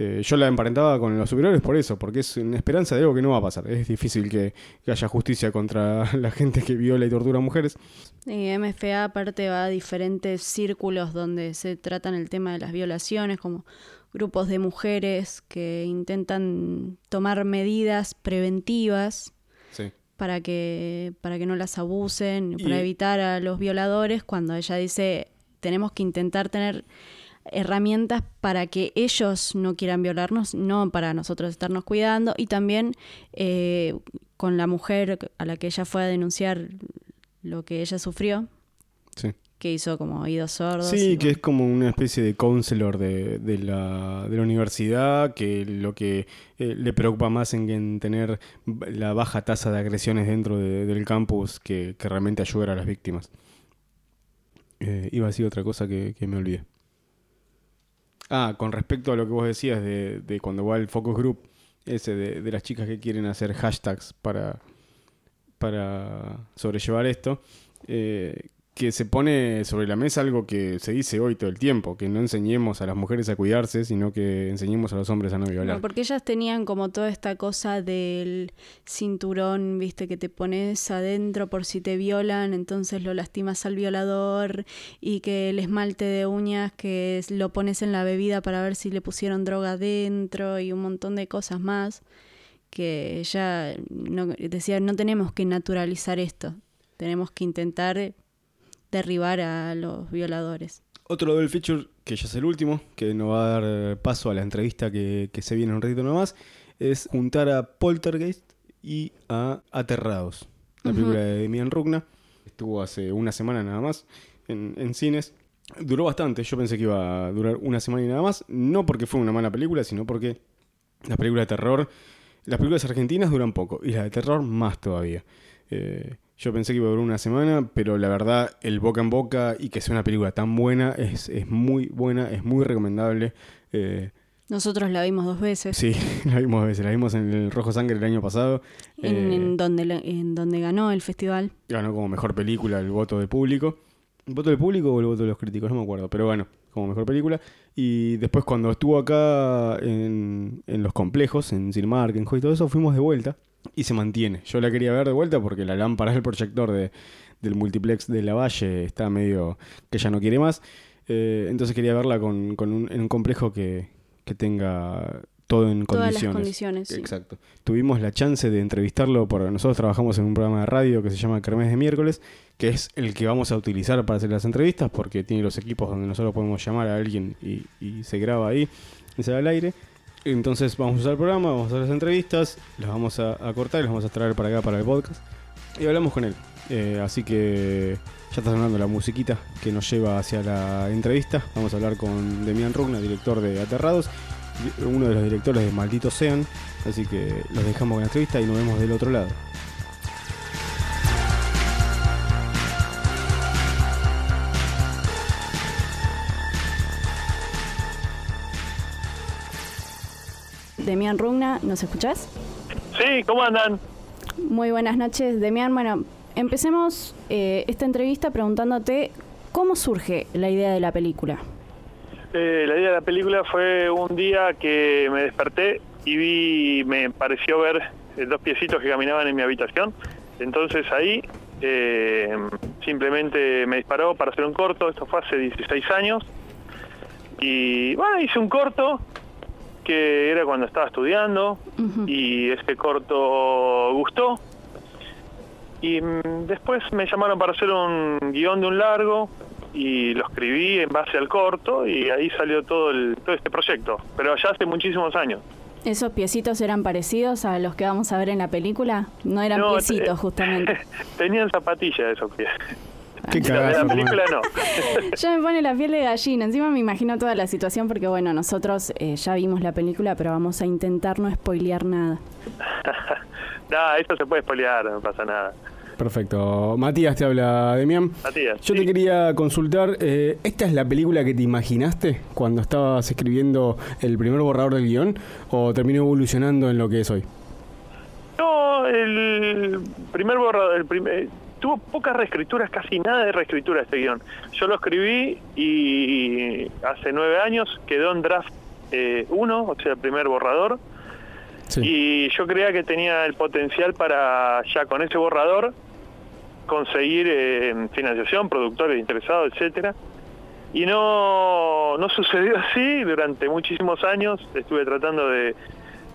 [SPEAKER 1] Eh, yo la emparentaba con los superiores por eso, porque es una esperanza de algo que no va a pasar. Es difícil que, que haya justicia contra la gente que viola y tortura a mujeres.
[SPEAKER 2] Y MFA aparte va a diferentes círculos donde se tratan el tema de las violaciones, como grupos de mujeres que intentan tomar medidas preventivas
[SPEAKER 1] Sí.
[SPEAKER 2] para que, para que no las abusen,
[SPEAKER 1] Y-
[SPEAKER 2] para evitar a los violadores, cuando ella dice tenemos que intentar tener herramientas para que ellos no quieran violarnos, no para nosotros estarnos cuidando, y también eh, con la mujer a la que ella fue a denunciar lo que ella sufrió,
[SPEAKER 1] Sí,
[SPEAKER 2] que hizo como oídos sordos.
[SPEAKER 1] Sí, que es como una especie de counselor de, de la, de la universidad, que lo que eh, le preocupa más en, en tener la baja tasa de agresiones dentro de- del campus que, que realmente ayudar a las víctimas. Eh, iba a decir otra cosa que, que me olvidé. Ah, con respecto a lo que vos decías de, de cuando va el focus group, ese de, de las chicas que quieren hacer hashtags para, para sobrellevar esto, eh, que se pone sobre la mesa algo que se dice hoy todo el tiempo, que no enseñemos a las mujeres a cuidarse, sino que enseñemos a los hombres a no violar.
[SPEAKER 2] Porque ellas tenían como toda esta cosa del cinturón, viste, que te pones adentro por si te violan, entonces lo lastimas al violador, y que el esmalte de uñas que lo pones en la bebida para ver si le pusieron droga adentro, y un montón de cosas más, que ella no, decía, no tenemos que naturalizar esto, tenemos que intentar derribar a los violadores.
[SPEAKER 1] Otro del feature, que ya es el último, que nos va a dar paso a la entrevista que, que se viene un ratito nomás, es juntar a Poltergeist y a Aterrados, la película de Demian Rugna. Estuvo hace una semana nada más en, en cines. Duró bastante, yo pensé que iba a durar una semana y nada más, no porque fue una mala película, sino porque las películas de terror, las películas argentinas duran poco y las de terror más todavía. Eh, yo pensé que iba a durar una semana, pero la verdad, el boca en boca y que sea una película tan buena es, es muy buena, es muy recomendable. Eh,
[SPEAKER 2] Nosotros la vimos dos veces.
[SPEAKER 1] sí, la vimos a veces, la vimos en el Rojo Sangre el año pasado.
[SPEAKER 2] En,
[SPEAKER 1] Eh,
[SPEAKER 2] en donde, en donde ganó el festival.
[SPEAKER 1] ganó como mejor película el voto del público. ¿El voto del público o el voto de los críticos? No me acuerdo, pero bueno, como mejor película. Y después cuando estuvo acá en, en Los Complejos, en Cinemark, en Joy y todo eso, fuimos de vuelta y se mantiene. Yo la quería ver de vuelta porque la lámpara del proyector de, del multiplex de la Valle está medio que ya no quiere más. Eh, entonces quería verla con, con un, en un complejo que, que tenga todo en
[SPEAKER 2] Todas las
[SPEAKER 1] condiciones.
[SPEAKER 2] condiciones, sí.
[SPEAKER 1] Exacto. Tuvimos la chance de entrevistarlo porque nosotros trabajamos en un programa de radio que se llama Kermés de miércoles, que es el que vamos a utilizar para hacer las entrevistas porque tiene los equipos donde nosotros podemos llamar a alguien y, y se graba ahí y se da al aire. Entonces vamos a usar el programa, vamos a hacer las entrevistas, las vamos a, cortar y las vamos a traer para acá para el podcast y hablamos con él. Eh, así que ya está sonando la musiquita que nos lleva hacia la entrevista. Vamos a hablar con Demian Rugna, director de Aterrados, uno de los directores de Malditos Sean. Así que los dejamos con la entrevista y nos vemos del otro lado.
[SPEAKER 2] Demian Rugna, ¿nos escuchás?
[SPEAKER 3] Sí, ¿cómo andan?
[SPEAKER 2] Muy buenas noches, Demian. Bueno, empecemos eh, esta entrevista preguntándote cómo surge la idea de la película.
[SPEAKER 3] Eh, la idea de la película fue un día que me desperté y vi, me pareció ver eh, dos piecitos que caminaban en mi habitación Entonces ahí eh, simplemente me disparó para hacer un corto, esto fue hace 16 años. Y bueno, hice un corto que era cuando estaba estudiando y ese corto gustó. Y mm, después me llamaron para hacer un guion de un largo y lo escribí en base al corto y ahí salió todo, el, todo este proyecto, pero ya hace muchísimos años.
[SPEAKER 2] ¿Esos piecitos eran parecidos a los que vamos a ver en la película? No eran
[SPEAKER 3] No,
[SPEAKER 2] piecitos,
[SPEAKER 3] eh,
[SPEAKER 2] justamente.
[SPEAKER 3] Tenían zapatillas esos pies.
[SPEAKER 1] Qué
[SPEAKER 3] la
[SPEAKER 1] cagazo, hermano.
[SPEAKER 3] película no.
[SPEAKER 2] Ya me pone la piel de gallina. Encima me imagino toda la situación porque, bueno, nosotros eh, ya vimos la película, pero vamos a intentar no spoilear nada.
[SPEAKER 3] no, esto se puede spoilear, no pasa nada.
[SPEAKER 1] Perfecto. Matías te habla, Demian.
[SPEAKER 3] Matías,
[SPEAKER 1] Yo
[SPEAKER 3] sí.
[SPEAKER 1] te quería consultar, eh, ¿esta es la película que te imaginaste cuando estabas escribiendo el primer borrador del guion o terminó evolucionando en lo que es hoy?
[SPEAKER 3] No, el primer borrador, el primer, tuvo pocas reescrituras, casi nada de reescritura este guion. Yo lo escribí y hace nueve años quedó en draft 1, o sea, el primer borrador.
[SPEAKER 1] Sí.
[SPEAKER 3] Y yo creía que tenía el potencial para ya con ese borrador conseguir eh, financiación, productores interesados, etcétera. Y no, no sucedió así durante muchísimos años. Estuve tratando de,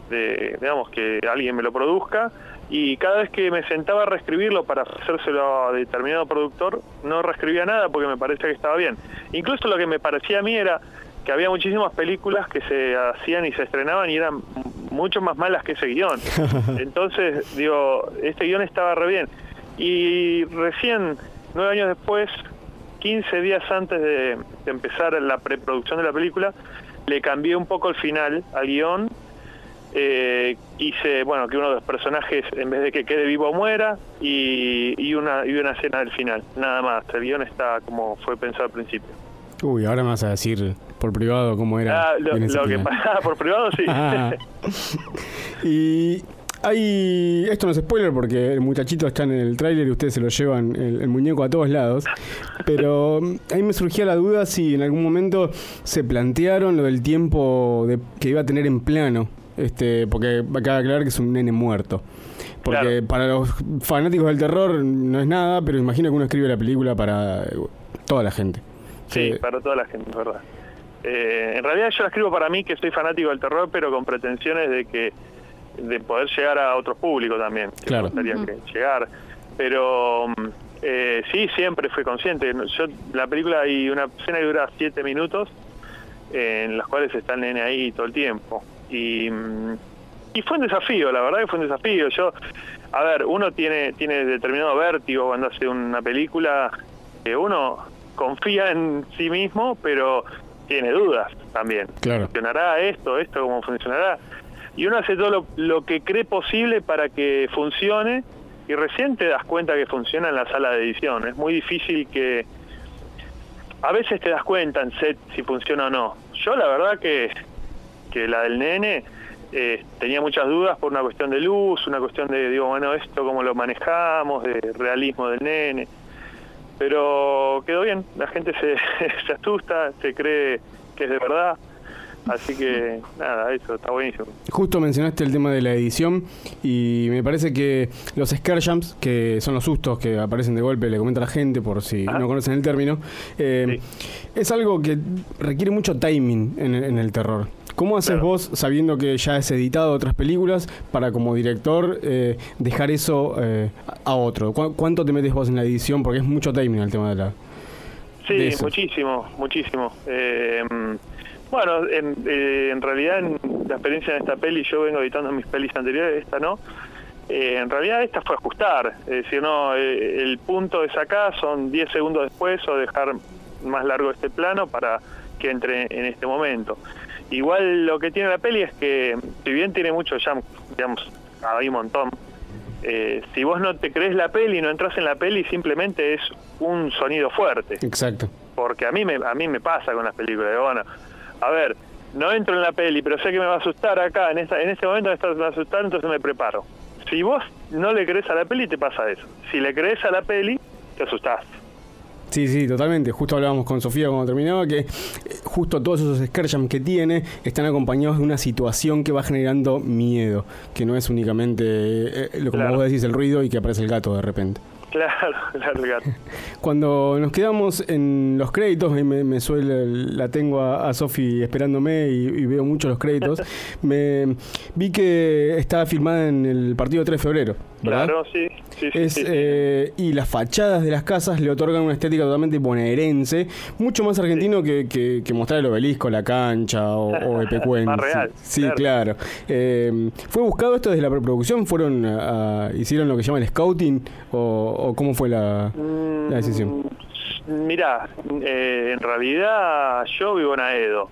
[SPEAKER 3] de, digamos, que alguien me lo produzca. Y cada vez que me sentaba a reescribirlo para hacérselo a determinado productor, no reescribía nada porque me parecía que estaba bien. Incluso lo que me parecía a mí era que había muchísimas películas que se hacían y se estrenaban y eran mucho más malas que ese guion. Entonces, digo, este guion estaba re bien. Y recién, nueve años después, 15 días antes de, de empezar la preproducción de la película, le cambié un poco el final al guion. Eh, hice, bueno, que uno de los personajes, en vez de que quede vivo, muera, y, y una, y una escena del final, nada más. El guion está como fue pensado al principio.
[SPEAKER 1] Uy, ahora me vas a decir por privado cómo era.
[SPEAKER 3] Ah, lo, que
[SPEAKER 1] final.
[SPEAKER 3] pasa por privado, sí.
[SPEAKER 1] Ah. y hay. Esto no es spoiler porque el muchachito está en el tráiler y ustedes se lo llevan el, el muñeco a todos lados. Pero mm, ahí me surgía la duda si en algún momento se plantearon lo del tiempo de- que iba a tener en plano. Este, porque acaba de aclarar que es un nene muerto. Porque
[SPEAKER 3] Claro.
[SPEAKER 1] para los fanáticos del terror no es nada, pero imagino que uno escribe la película para eh, toda la gente.
[SPEAKER 3] Sí,
[SPEAKER 1] Eh,
[SPEAKER 3] para toda la gente, es verdad. Eh, en realidad yo la escribo para mí, que soy fanático del terror, pero con pretensiones de que de poder llegar a otro público también. que
[SPEAKER 1] Claro.
[SPEAKER 3] me gustaría que llegar. Pero mm, eh, sí, siempre fui consciente. Yo, la película hay una escena que dura siete minutos, eh, en las cuales está el nene ahí todo el tiempo. Y, y fue un desafío, la verdad que fue un desafío. Yo, a ver, uno tiene, tiene determinado vértigo cuando hace una película que uno confía en sí mismo, pero tiene dudas también.
[SPEAKER 1] Claro.
[SPEAKER 3] ¿Funcionará esto, esto, cómo funcionará? Y uno hace todo lo, lo que cree posible para que funcione y recién te das cuenta que funciona en la sala de edición. Es muy difícil que... A veces te das cuenta en set si funciona o no. Yo la verdad que, que la del nene eh, tenía muchas dudas por una cuestión de luz, una cuestión de, digo, bueno, esto cómo lo manejamos, de realismo del nene. Pero quedó bien, la gente se, se asusta, se cree que es de verdad. Así que nada, eso está buenísimo.
[SPEAKER 1] Justo mencionaste el tema de la edición y me parece que los scare jumps, que son los sustos que aparecen de golpe, le comenta a la gente por si
[SPEAKER 3] Ajá.
[SPEAKER 1] no conocen el término, eh, es algo que requiere mucho timing en, en el terror. ¿Cómo haces
[SPEAKER 3] Claro.
[SPEAKER 1] vos, sabiendo que ya has editado otras películas, para como director eh, dejar eso eh, a otro? ¿Cu- ¿Cuánto te metes vos en la edición? Porque es mucho timing el tema de la... de
[SPEAKER 3] Sí, muchísimo, muchísimo. Eh, bueno, en, en realidad en la experiencia en esta peli, yo vengo editando mis pelis anteriores, esta no. En realidad esta fue ajustar, es decir, no, el punto es acá, son 10 segundos después o dejar más largo este plano para que entre en este momento. Igual lo que tiene la peli es que, si bien tiene mucho jump, digamos, hay un montón, eh, si vos no te crees la peli, no entras en la peli, simplemente es un sonido fuerte.
[SPEAKER 1] Exacto.
[SPEAKER 3] porque a mí me a mí me pasa con las películas de bueno a ver no entro en la peli pero sé que me va a asustar acá en esta en este momento me, va a asustar entonces me preparo. Si vos no le crees a la peli te pasa eso. Si le crees a la peli te asustás
[SPEAKER 1] Sí, sí, totalmente. Justo hablábamos con Sofía cuando terminaba que eh, justo todos esos scare que tiene están acompañados de una situación que va generando miedo, que no es únicamente, eh, lo como
[SPEAKER 3] Claro.
[SPEAKER 1] vos decís, el ruido y que aparece el gato de repente.
[SPEAKER 3] Claro, claro, el gato.
[SPEAKER 1] Cuando nos quedamos en los créditos, y me, me suele, la tengo a, a Sofi esperándome y, y veo mucho los créditos, me vi que estaba filmada en el partido 3 de febrero, ¿verdad?
[SPEAKER 3] Claro, sí. sí, sí,
[SPEAKER 1] Es,
[SPEAKER 3] sí, sí.
[SPEAKER 1] eh, y las fachadas de las casas le otorgan una estética totalmente bonaerense, mucho más argentino que, que- que mostrar el obelisco, la cancha o, o Epecuén.
[SPEAKER 3] Más real,
[SPEAKER 1] Sí, claro.
[SPEAKER 3] claro.
[SPEAKER 1] Eh, ¿Fue buscado esto desde la preproducción? ¿Fueron a- a- ¿Hicieron lo que llama el scouting? ¿O, o cómo fue la, la decisión?
[SPEAKER 3] Mm, Mirá, eh, en realidad yo vivo en Aedo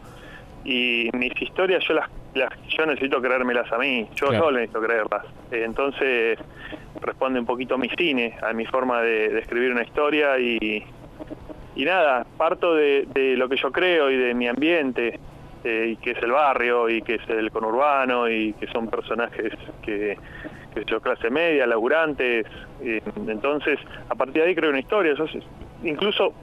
[SPEAKER 3] y mis historias yo las, las- yo necesito creérmelas a mí, yo
[SPEAKER 1] Claro.
[SPEAKER 3] solo necesito creerlas. Eh, entonces responde un poquito a mi cine, a mi forma de, de escribir una historia y, y nada, parto de, de lo que yo creo y de mi ambiente, eh, y que es el barrio y que es el conurbano y que son personajes que, que yo clase media, laburantes. eh, entonces, a partir de ahí creo una historia. Yo, incluso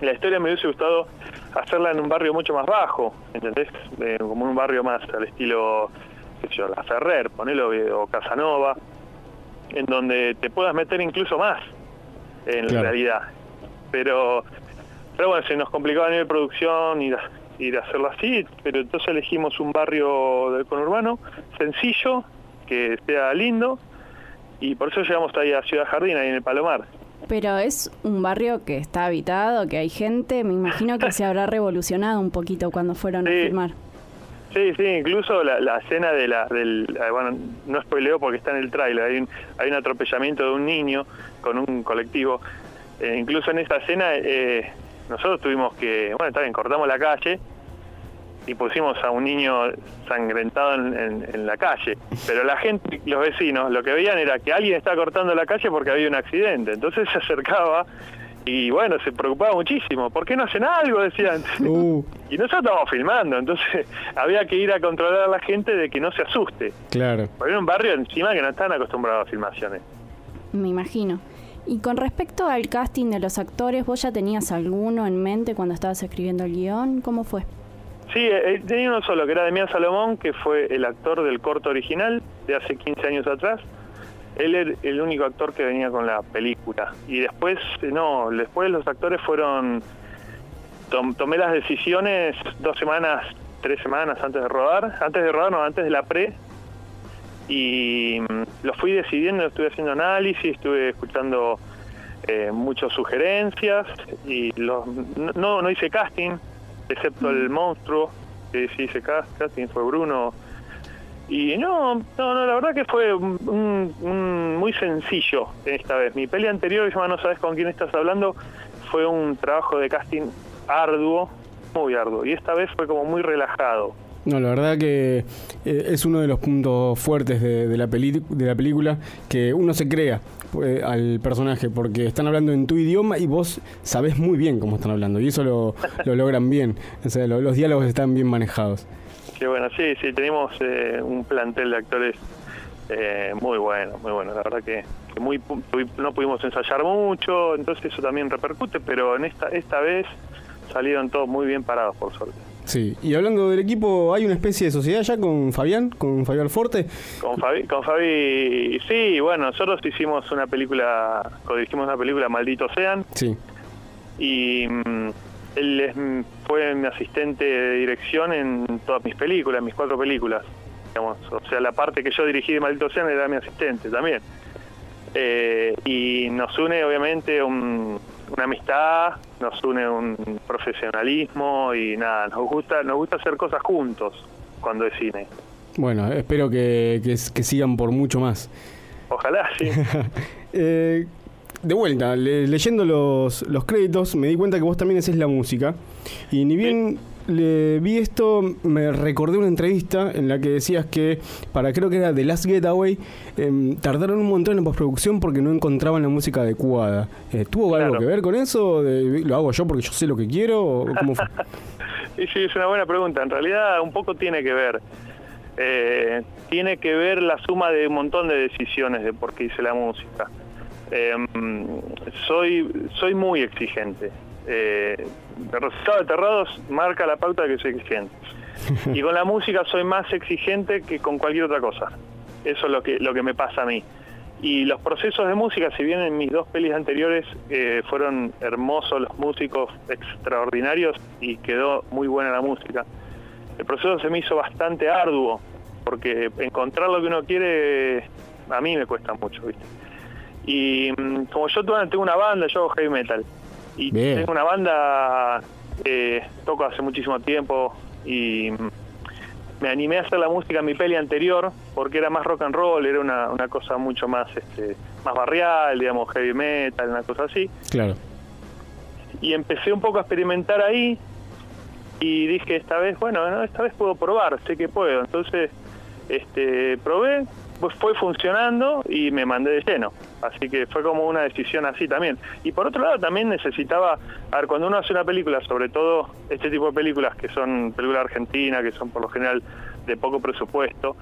[SPEAKER 3] la historia me hubiese gustado hacerla en un barrio mucho más bajo, ¿entendés? Eh, como un barrio más al estilo, qué sé yo, La Ferrer, ponelo, eh, o Casanova, en donde te puedas meter incluso más en
[SPEAKER 1] Claro.
[SPEAKER 3] la realidad. Pero, pero bueno, se nos complicaba a nivel de producción ir a, ir a hacerlo así, pero entonces elegimos un barrio del conurbano sencillo, que sea lindo, y por eso llegamos ahí a Ciudad Jardín, ahí en el Palomar.
[SPEAKER 2] Pero es un barrio que está habitado, que hay gente, me imagino que se habrá revolucionado un poquito cuando fueron a filmar.
[SPEAKER 3] Sí, sí, incluso la, la escena de la, del, eh, bueno, no spoileo porque está en el tráiler, hay un, hay un atropellamiento de un niño con un colectivo, Eh, incluso en esa escena eh, nosotros tuvimos que, bueno, está bien, cortamos la calle y pusimos a un niño sangrentado en, en- en la calle, pero la gente, los vecinos, lo que veían era que alguien estaba cortando la calle porque había un accidente, entonces se acercaba y bueno, se preocupaba muchísimo, ¿por qué no hacen algo? Decían.
[SPEAKER 1] Uh,
[SPEAKER 3] Y nosotros estábamos filmando, entonces había que ir a controlar a la gente de que no se asuste.
[SPEAKER 1] claro.
[SPEAKER 3] Porque era un barrio encima que no están acostumbrados a filmaciones.
[SPEAKER 2] Me imagino. Y con respecto al casting de los actores, ¿vos ya tenías alguno en mente cuando estabas escribiendo el guion? ¿Cómo fue?
[SPEAKER 3] Sí, eh, tenía uno solo, que era Demián Salomón, que fue el actor del corto original de hace 15 años atrás. Él era el único actor que venía con la película. Y después, eh, no, después los actores fueron... tom- tomé las decisiones dos semanas, tres semanas antes de rodar. Antes de rodar, no, antes de la pre. Y mm, lo fui decidiendo, estuve haciendo análisis, estuve escuchando eh, muchas sugerencias. Y no, no hice casting, excepto el monstruo que sí cas- casting, fue Bruno. Y no, no, no, la verdad que fue un, muy sencillo esta vez. Mi peli anterior, se No sabes con quién estás hablando, fue un trabajo de casting arduo, muy arduo. Y esta vez fue como muy relajado.
[SPEAKER 1] No, la verdad que eh, es uno de los puntos fuertes de la, peli- de la película, que uno se crea eh, al personaje, porque están hablando en tu idioma y vos sabés muy bien cómo están hablando, y eso lo, lo logran bien. O sea, lo- los diálogos están bien manejados.
[SPEAKER 3] Que bueno, sí, sí, tenemos eh, un plantel de actores eh, muy bueno, muy bueno. La verdad que, que muy no pudimos ensayar mucho, entonces eso también repercute, pero en esta esta vez salieron todos muy bien parados, por suerte.
[SPEAKER 1] Sí, y hablando del equipo, ¿hay una especie de sociedad ya con Fabián, con Fabián Forte?
[SPEAKER 3] Con Fabi, con Fabi, sí, bueno, nosotros hicimos una película, dirigimos una película, Maldito Sean,
[SPEAKER 1] Sí,
[SPEAKER 3] y mm, él es, fue mi asistente de dirección en todas mis películas, mis cuatro películas. Digamos. O sea, la parte que yo dirigí de Maldito Sean era mi asistente también. Eh, y nos une obviamente un- una amistad, nos une un profesionalismo y nada, nos gusta, nos gusta hacer cosas juntos cuando es cine.
[SPEAKER 1] bueno, espero que, que, que sigan por mucho más.
[SPEAKER 3] Ojalá, sí.
[SPEAKER 1] Eh, de vuelta, le- leyendo los, los créditos, me di cuenta que vos también haces la música. Y ni bien le vi esto, me recordé una entrevista en la que decías que, para creo que era The Last Getaway, em, tardaron un montón en postproducción porque no encontraban la música adecuada. Eh, ¿Tuvo algo
[SPEAKER 3] Claro.
[SPEAKER 1] que ver con eso? De- ¿Lo hago yo porque yo sé lo que quiero? ¿O cómo fue?
[SPEAKER 3] Sí, sí, es una buena pregunta. En realidad un poco tiene que ver. Eh, tiene que ver la suma de un montón de decisiones de por qué hice la música. Em, soy, soy muy exigente. El resultado de Aterrados marca la pauta de que soy exigente. Y con la música soy más exigente que con cualquier otra cosa. Eso es lo que, lo que me pasa a mí. Y los procesos de música, si bien en mis dos pelis anteriores eh, fueron hermosos los músicos, extraordinarios y quedó muy buena la música, el proceso se me hizo bastante arduo, porque encontrar lo que uno quiere a mí me cuesta mucho, ¿viste? Y mm, como yo tengo una banda, yo hago heavy metal, y
[SPEAKER 1] Bien.
[SPEAKER 3] tengo una banda, eh, toco hace muchísimo tiempo y me animé a hacer la música en mi peli anterior porque era más rock and roll, era una, una cosa mucho más este, más barrial, digamos, heavy metal, una cosa así.
[SPEAKER 1] Claro.
[SPEAKER 3] Y empecé un poco a experimentar ahí y dije esta vez, bueno, no, esta vez puedo probar, sé que puedo. Entonces, este, probé, pues fue funcionando y me mandé de lleno. Así que fue como una decisión así también. Y por otro lado también necesitaba, a ver, cuando uno hace una película, sobre todo este tipo de películas que son películas argentinas, que son por lo general de poco presupuesto,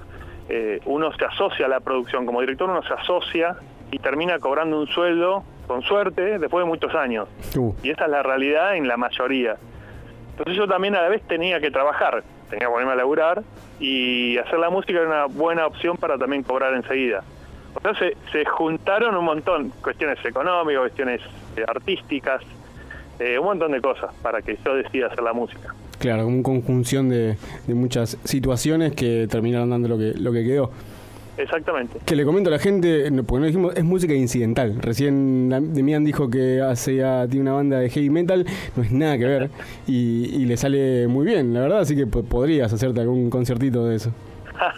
[SPEAKER 3] eh, uno se asocia a la producción, como director uno se asocia y termina cobrando un sueldo, con suerte, después de muchos años.
[SPEAKER 1] Uh,
[SPEAKER 3] Y esa es la realidad en la mayoría. Entonces yo también a la vez tenía que trabajar, tenía que ponerme a laburar y hacer la música era una buena opción para también cobrar enseguida. O sea, se, juntaron un montón, cuestiones económicas, cuestiones eh, artísticas, eh, un montón de cosas para que yo decida hacer la música.
[SPEAKER 1] claro, como una conjunción de, de muchas situaciones que terminaron dando lo que, lo que quedó.
[SPEAKER 3] Exactamente.
[SPEAKER 1] Que le comento a la gente, porque no dijimos, es música incidental. Recién Demian dijo que hace ya, tiene una banda de heavy metal, no es nada que ver. Y, y le sale muy bien, la verdad, así que po- podrías hacerte algún conciertito de eso.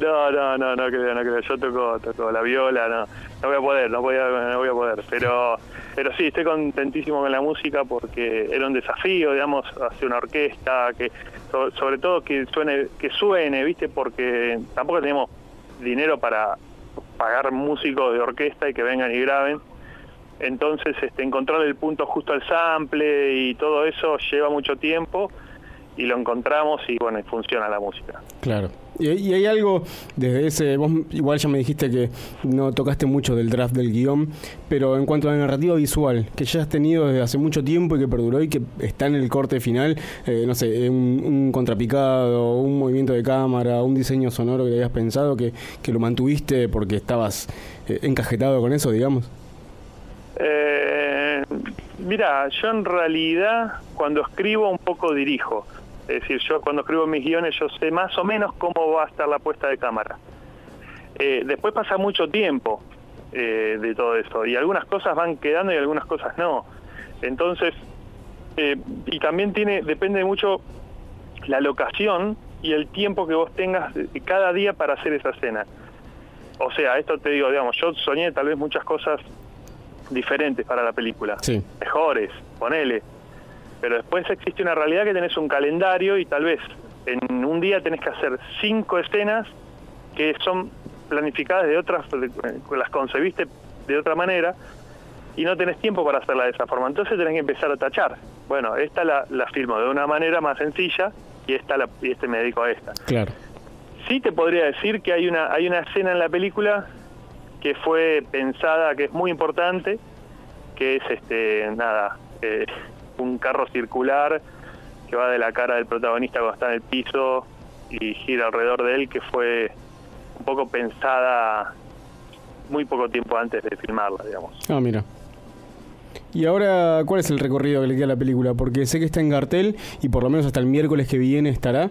[SPEAKER 3] No, no, no, no creo, no creo. Yo toco, toco la viola, no, no voy a poder, no voy a, no voy a poder. Pero, pero sí, estoy contentísimo con la música porque era un desafío, digamos, hacer una orquesta, que so- sobre todo que suene, que suene, viste, porque tampoco tenemos dinero para pagar músicos de orquesta y que vengan y graben. Entonces, este, encontrar el punto justo al sample y todo eso lleva mucho tiempo y lo encontramos y bueno, y funciona la música.
[SPEAKER 1] Claro. Y, y hay algo desde ese. Vos igual ya me dijiste que no tocaste mucho del draft del guion, pero en cuanto a la narrativa visual, que ya has tenido desde hace mucho tiempo y que perduró y que está en el corte final, eh, no sé, un, contrapicado, un movimiento de cámara, un diseño sonoro que habías pensado, que, que lo mantuviste porque estabas eh, encajetado con eso, digamos.
[SPEAKER 3] Eh, mira, yo en realidad cuando escribo un poco dirijo. Es decir, yo cuando escribo mis guiones yo sé más o menos cómo va a estar la puesta de cámara. Eh, después pasa mucho tiempo eh, de todo eso y algunas cosas van quedando y algunas cosas no. Entonces, eh, y también tiene depende mucho la locación y el tiempo que vos tengas cada día para hacer esa escena. O sea, esto te digo, digamos, yo soñé tal vez muchas cosas diferentes para la película.
[SPEAKER 1] Sí.
[SPEAKER 3] Mejores, ponele. Pero después existe una realidad que tenés un calendario y tal vez en un día tenés que hacer cinco escenas que son planificadas de otras, de- las concebiste de otra manera y no tenés tiempo para hacerla de esa forma. Entonces tenés que empezar a tachar. Bueno, esta la, la filmo de una manera más sencilla y esta la, y este me dedico a esta.
[SPEAKER 1] Claro.
[SPEAKER 3] Sí te podría decir que hay una, hay una escena en la película que fue pensada, que es muy importante, que es este, nada, eh, un carro circular que va de la cara del protagonista cuando está en el piso y gira alrededor de él, que fue un poco pensada muy poco tiempo antes de filmarla, digamos.
[SPEAKER 1] Ah, mira. Y ahora, ¿cuál es el recorrido que le queda a la película? Porque sé que está en cartel y por lo menos hasta el miércoles que viene estará.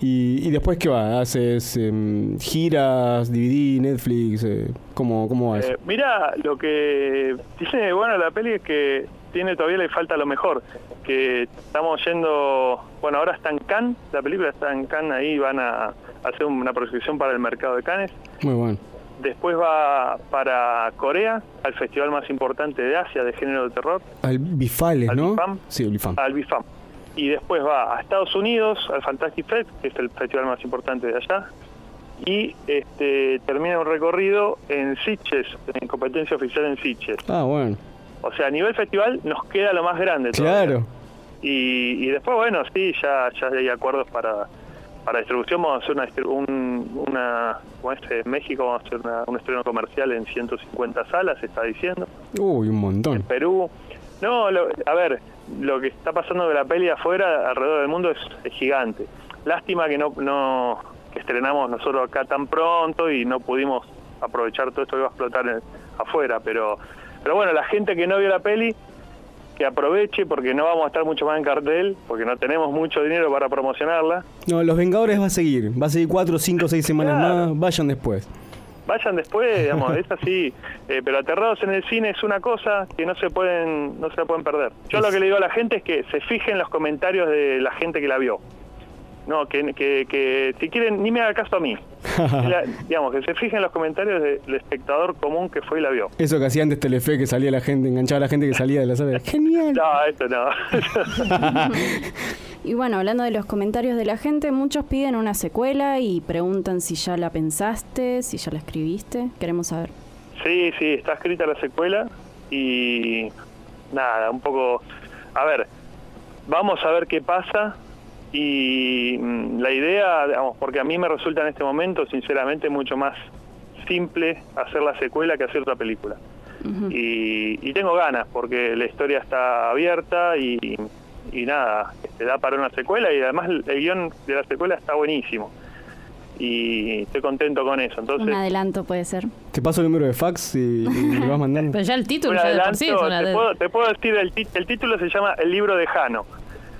[SPEAKER 1] ¿Y, y después qué va? ¿Haces em, giras, DVD, Netflix? Eh, ¿cómo, ¿Cómo va eso?
[SPEAKER 3] Eh, mira, lo que tiene bueno la peli es que tiene todavía le falta lo mejor, que estamos yendo, bueno, ahora está en Cannes, la película está en Cannes, ahí van a hacer una proyección para el mercado de Cannes,
[SPEAKER 1] Muy bueno.
[SPEAKER 3] después va para Corea, al festival más importante de Asia de género de terror,
[SPEAKER 1] Al Bifales,
[SPEAKER 3] ¿Al
[SPEAKER 1] ¿no?
[SPEAKER 3] Bifam?
[SPEAKER 1] Sí, Bifam.
[SPEAKER 3] al BIFAM, y después va a Estados Unidos, al Fantastic Fest, que es el festival más importante de allá, y este, termina un recorrido en Sitges, en competencia oficial en Sitges.
[SPEAKER 1] Ah, bueno.
[SPEAKER 3] O sea, a nivel festival nos queda lo más grande. todavía.
[SPEAKER 1] Claro.
[SPEAKER 3] Y, y después, bueno, sí, ya, ya hay acuerdos para, para distribución. Vamos a hacer una un, una, como este, en México vamos a hacer una- un estreno comercial en 150 salas, se está diciendo.
[SPEAKER 1] Uy, un montón.
[SPEAKER 3] Perú. No, lo- a ver, lo que está pasando de la peli afuera, alrededor del mundo, es, es gigante. Lástima que no, no que estrenamos nosotros acá tan pronto y no pudimos aprovechar todo esto que va a explotar en- afuera, pero, pero bueno, la gente que no vio la peli, que aproveche porque no vamos a estar mucho más en cartel, porque no tenemos mucho dinero para promocionarla.
[SPEAKER 1] No, Los Vengadores va a seguir. Va a seguir cuatro, cinco, seis semanas
[SPEAKER 3] Claro.
[SPEAKER 1] más. Vayan después.
[SPEAKER 3] Vayan después, digamos, es así. Eh, pero Aterrados en el cine es una cosa que no se pueden no se la pueden perder. Yo lo que le digo a la gente es que se fijen en los comentarios de la gente que la vio. No, que, que, que si quieren, ni me haga caso a mí. La- digamos, que se fijen en los comentarios de- del espectador común que fue y la vio.
[SPEAKER 1] Eso que hacía antes Telefe, que salía la gente, enganchaba a la gente que salía de la sala. Genial.
[SPEAKER 3] No, esto no.
[SPEAKER 2] Y bueno, hablando de los comentarios de la gente, muchos piden una secuela y preguntan si ya la pensaste, si ya la escribiste. Queremos saber.
[SPEAKER 3] Sí, sí, está escrita la secuela y nada, un poco... A ver, vamos a ver qué pasa y mm, la idea, digamos, porque a mí me resulta en este momento, sinceramente, mucho más simple hacer la secuela que hacer otra película. y, y tengo ganas porque la historia está abierta y, y nada, te da para una secuela y además el, el guion de la secuela está buenísimo. Y estoy contento con eso. Entonces,
[SPEAKER 2] Un adelanto puede ser.
[SPEAKER 1] Te paso el número de fax y, y vas mandando.
[SPEAKER 4] Pero ya el título,
[SPEAKER 3] Un
[SPEAKER 4] ya de por
[SPEAKER 3] adelanto,
[SPEAKER 4] sí es una
[SPEAKER 3] te,
[SPEAKER 4] de-
[SPEAKER 3] puedo, te puedo decir, el, el título se llama El libro de Jano.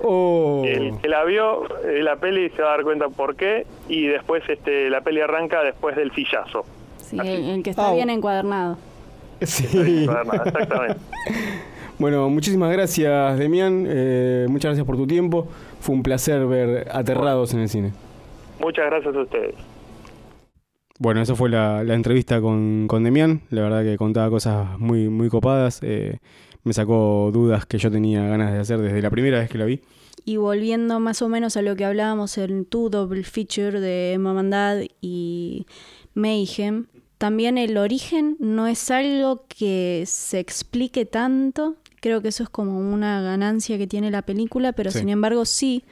[SPEAKER 1] Oh.
[SPEAKER 3] El que la vio, eh, la peli se va a dar cuenta por qué, y después este, la peli arranca después del fillazo.
[SPEAKER 2] Sí, el, el que está bien encuadernado.
[SPEAKER 1] Sí.
[SPEAKER 3] Exactamente.
[SPEAKER 1] Bueno, muchísimas gracias, Demian. Eh, muchas gracias por tu tiempo. Fue un placer ver Aterrados en el cine.
[SPEAKER 3] Muchas gracias a ustedes.
[SPEAKER 1] Bueno, esa fue la, la entrevista con, con Demian. La verdad que contaba cosas muy, muy copadas. Eh, me sacó dudas que yo tenía ganas de hacer desde la primera vez que la vi.
[SPEAKER 2] Y volviendo más o menos a lo que hablábamos en tu double feature de Mamandad y Mayhem, también el origen no es algo que se explique tanto. Creo que eso es como una ganancia que tiene la película, pero
[SPEAKER 1] Sí.
[SPEAKER 2] sin embargo sí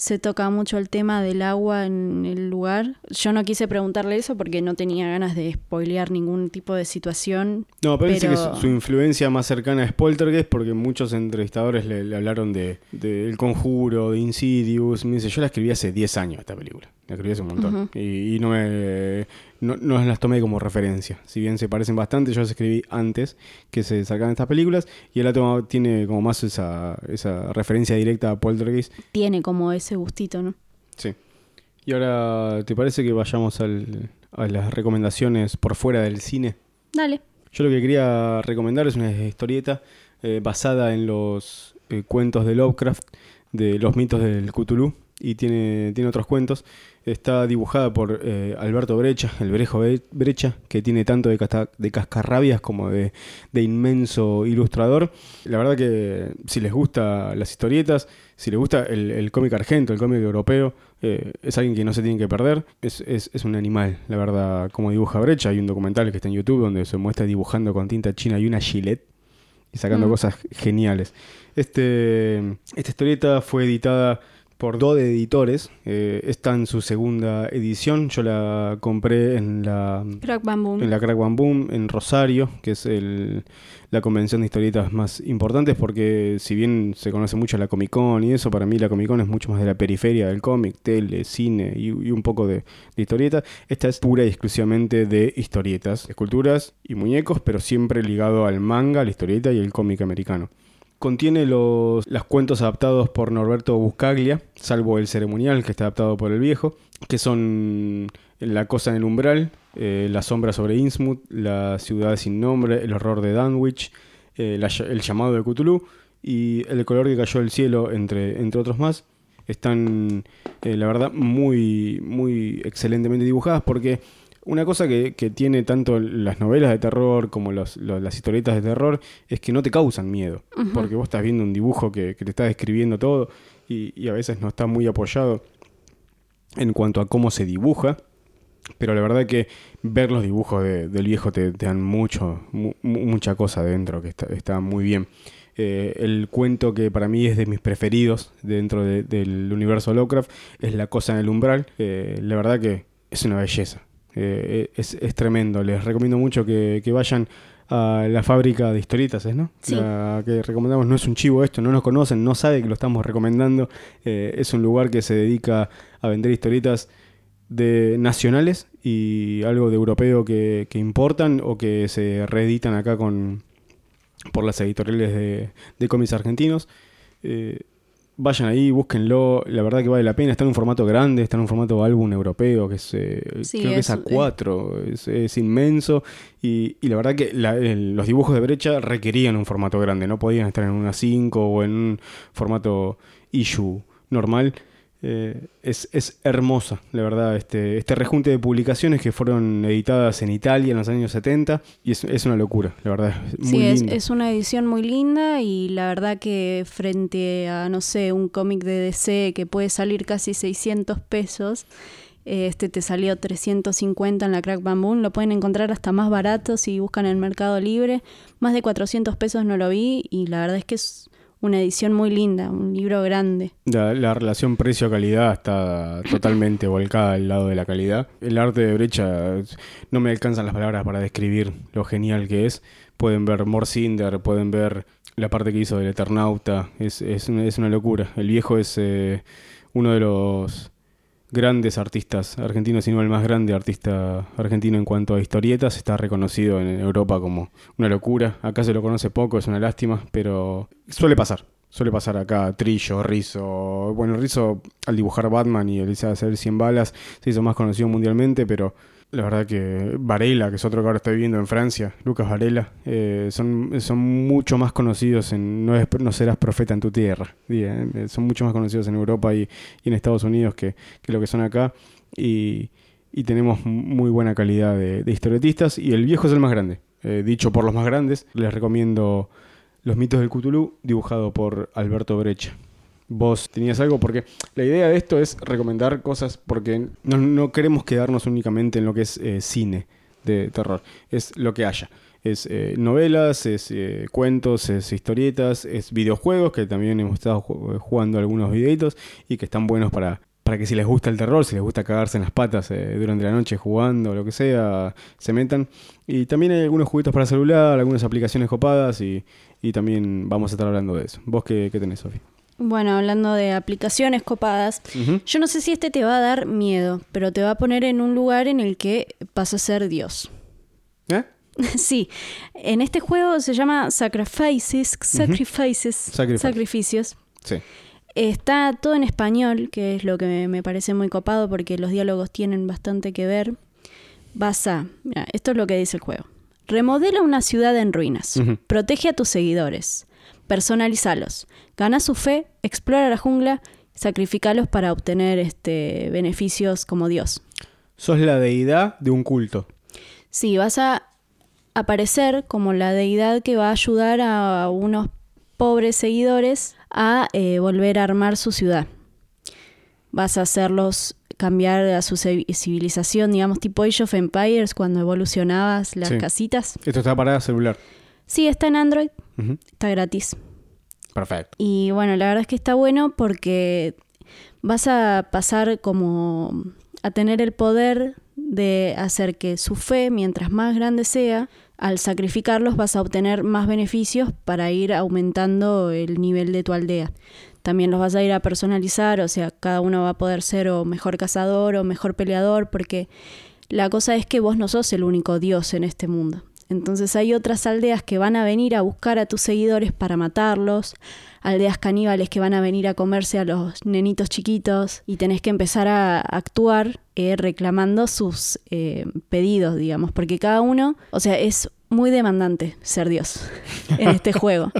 [SPEAKER 2] se toca mucho el tema del agua en el lugar. Yo no quise preguntarle eso porque no tenía ganas de spoilear ningún tipo de situación.
[SPEAKER 1] No, pero, dice que su, su influencia más cercana es Poltergeist porque muchos entrevistadores le, le hablaron de, de El Conjuro, de Insidious. Me dice, yo la escribí hace 10 años esta película. La escribí hace un montón. y, y no me no, no las tomé como referencia. Si bien se parecen bastante, yo las escribí antes que se sacaran estas películas. Y él ha tomado- tiene como más esa, esa referencia directa a Poltergeist.
[SPEAKER 2] Tiene como ese gustito, ¿no?
[SPEAKER 1] Sí. Y ahora, ¿te parece que vayamos al- a las recomendaciones por fuera del cine?
[SPEAKER 2] Dale.
[SPEAKER 1] Yo lo que quería recomendar es una historieta eh, basada en los eh, cuentos de Lovecraft, de los mitos del Cthulhu, y tiene, tiene otros cuentos. Está dibujada por eh, Alberto Brecha, el Brejo Bre- Brecha, que tiene tanto de, casta- de cascarrabias como de, de inmenso ilustrador. La verdad que si les gusta las historietas, si les gusta el, el cómic argento, el cómic europeo, eh, es alguien que no se tiene que perder. Es, es- es un animal, la verdad, como dibuja Brecha. Hay un documental que está en YouTube donde se muestra dibujando con tinta china y una gilet y sacando
[SPEAKER 2] Mm.
[SPEAKER 1] cosas geniales. Este, esta historieta fue editada por Dode Editores. eh, está en su segunda edición. Yo la compré en la,
[SPEAKER 2] Crack Bamboo.
[SPEAKER 1] en la Crack Boom en Rosario, que es el- la convención de historietas más importantes, porque si bien se conoce mucho la Comic Con y eso, para mí la Comic Con es mucho más de la periferia del cómic, tele, cine y, y un poco de, de historieta. Esta es pura y exclusivamente de historietas, esculturas y muñecos, pero siempre ligado al manga, la historieta y el cómic americano. Contiene los, los cuentos adaptados por Norberto Buscaglia, salvo el ceremonial que está adaptado por el viejo, que son La cosa en el umbral, eh, La sombra sobre Innsmouth, La ciudad sin nombre, El horror de Danwich, eh, El llamado de Cthulhu y El color que cayó del cielo, entre, entre otros más. Están, eh, la verdad, muy, muy excelentemente dibujadas porque una cosa que, que tiene tanto las novelas de terror como los- los- las historietas de terror es que no te causan miedo. Porque vos estás viendo un dibujo que, que te está describiendo todo y, y a veces no está muy apoyado en cuanto a cómo se dibuja. Pero la verdad que ver los dibujos de- del viejo te, te dan mucho, mu- mu- mucha cosa dentro, que está, está muy bien. Eh, el cuento que para mí es de mis preferidos dentro de- del universo Lovecraft es La cosa en el umbral. Eh, la verdad que es una belleza. Eh, es, es tremendo. Les recomiendo mucho que, que vayan a la fábrica de historietas, ¿es, ¿no?
[SPEAKER 2] Sí.
[SPEAKER 1] La que recomendamos no es un chivo esto, no nos conocen, no sabe que lo estamos recomendando. Eh, es un lugar que se dedica a vender historietas de nacionales y algo de europeo que, que importan o que se reeditan acá con por las editoriales de, de cómics argentinos. Eh, vayan ahí, búsquenlo. La verdad que vale la pena. Está en un formato grande, está en un formato álbum europeo, que es, eh,
[SPEAKER 2] Sí,
[SPEAKER 1] creo que
[SPEAKER 2] es-
[SPEAKER 1] es a cuatro. Es, es inmenso. Y, y la verdad que la- el- los dibujos de brecha requerían un formato grande. No podían estar en una 5 o en un formato issue normal. Eh, es, es hermosa, la verdad, este, este rejunte de publicaciones que fueron editadas en Italia en los años 70 y es, es una locura, la verdad, es muy
[SPEAKER 2] Sí, es,
[SPEAKER 1] linda.
[SPEAKER 2] es una edición muy linda y la verdad que frente a, no sé, un cómic de DC que puede salir casi 600 pesos, eh, este te salió 350 en la Crack Bamboo, lo pueden encontrar hasta más barato si buscan en el Mercado Libre. Más de 400 pesos no lo vi y la verdad es que es una edición muy linda, un libro grande.
[SPEAKER 1] La, la relación precio-calidad está totalmente volcada al lado de la calidad. El arte de brecha, no me alcanzan las palabras para describir lo genial que es. Pueden ver Morcinder, pueden ver la parte que hizo del Eternauta. Es, es, una, es una locura. El viejo es eh, uno de los grandes artistas argentinos, si no el más grande artista argentino en cuanto a historietas. Está reconocido en Europa como una locura. Acá se lo conoce poco, es una lástima, pero suele pasar. Suele pasar acá Trillo, Rizzo. Bueno, Rizzo al dibujar Batman y el hacer 100 balas se hizo más conocido mundialmente, pero la verdad que Varela, que es otro que ahora está viviendo en Francia, Lucas Varela, eh, son, son mucho más conocidos en no, es- no serás profeta en tu tierra. Eh, son mucho más conocidos en Europa y, en Estados Unidos que, que lo que son acá. Y, y tenemos muy buena calidad de, de historietistas. Y el viejo es el más grande. Eh, dicho por los más grandes, les recomiendo Los mitos del Cthulhu, dibujado por Alberto Brecha. Vos tenías algo, porque la idea de esto es recomendar cosas, porque no, no queremos quedarnos únicamente en lo que es eh, cine de terror, es lo que haya. Es eh, novelas, es eh, cuentos, es historietas, es videojuegos, que también hemos estado ju- jugando algunos videitos y que están buenos para, para que si les gusta el terror, si les gusta cagarse en las patas eh, durante la noche jugando, lo que sea, se metan. Y también hay algunos juguetos para celular, algunas aplicaciones copadas y, y también vamos a estar hablando de eso. ¿Vos qué, qué tenés, Sofi?
[SPEAKER 2] Bueno, hablando de aplicaciones copadas, yo no sé si este te va a dar miedo, pero te va a poner en un lugar en el que vas a ser Dios.
[SPEAKER 1] ¿Eh?
[SPEAKER 2] sí, en este juego se llama Sacrifices, Sacrifices,
[SPEAKER 1] Sacrifice.
[SPEAKER 2] Sacrificios.
[SPEAKER 1] Sí.
[SPEAKER 2] Está todo en español, que es lo que me, parece muy copado porque los diálogos tienen bastante que ver. Vas a, mira, esto es lo que dice el juego. Remodela una ciudad en ruinas. Protege a tus seguidores. Personalizalos. Gana su fe, explora la jungla, sacrificalos para obtener este, beneficios como Dios.
[SPEAKER 1] Sos la deidad de un culto.
[SPEAKER 2] Sí, vas a aparecer como la deidad que va a ayudar a unos pobres seguidores a eh, volver a armar su ciudad. Vas a hacerlos cambiar a su ci- civilización, digamos, tipo Age of Empires, cuando evolucionabas las
[SPEAKER 1] Sí.
[SPEAKER 2] casitas.
[SPEAKER 1] Esto está para celular.
[SPEAKER 2] Sí, está en Android, Está gratis.
[SPEAKER 1] Perfecto.
[SPEAKER 2] Y bueno, la verdad es que está bueno porque vas a pasar como a tener el poder de hacer que su fe, mientras más grande sea, al sacrificarlos vas a obtener más beneficios para ir aumentando el nivel de tu aldea. También los vas a ir a personalizar, o sea, cada uno va a poder ser o mejor cazador o mejor peleador, porque la cosa es que vos no sos el único dios en este mundo. Entonces hay otras aldeas que van a venir a buscar a tus seguidores para matarlos, aldeas caníbales que van a venir a comerse a los nenitos chiquitos y tenés que empezar a actuar eh, reclamando sus eh, pedidos, digamos, porque cada uno, o sea, es muy demandante ser Dios en este juego,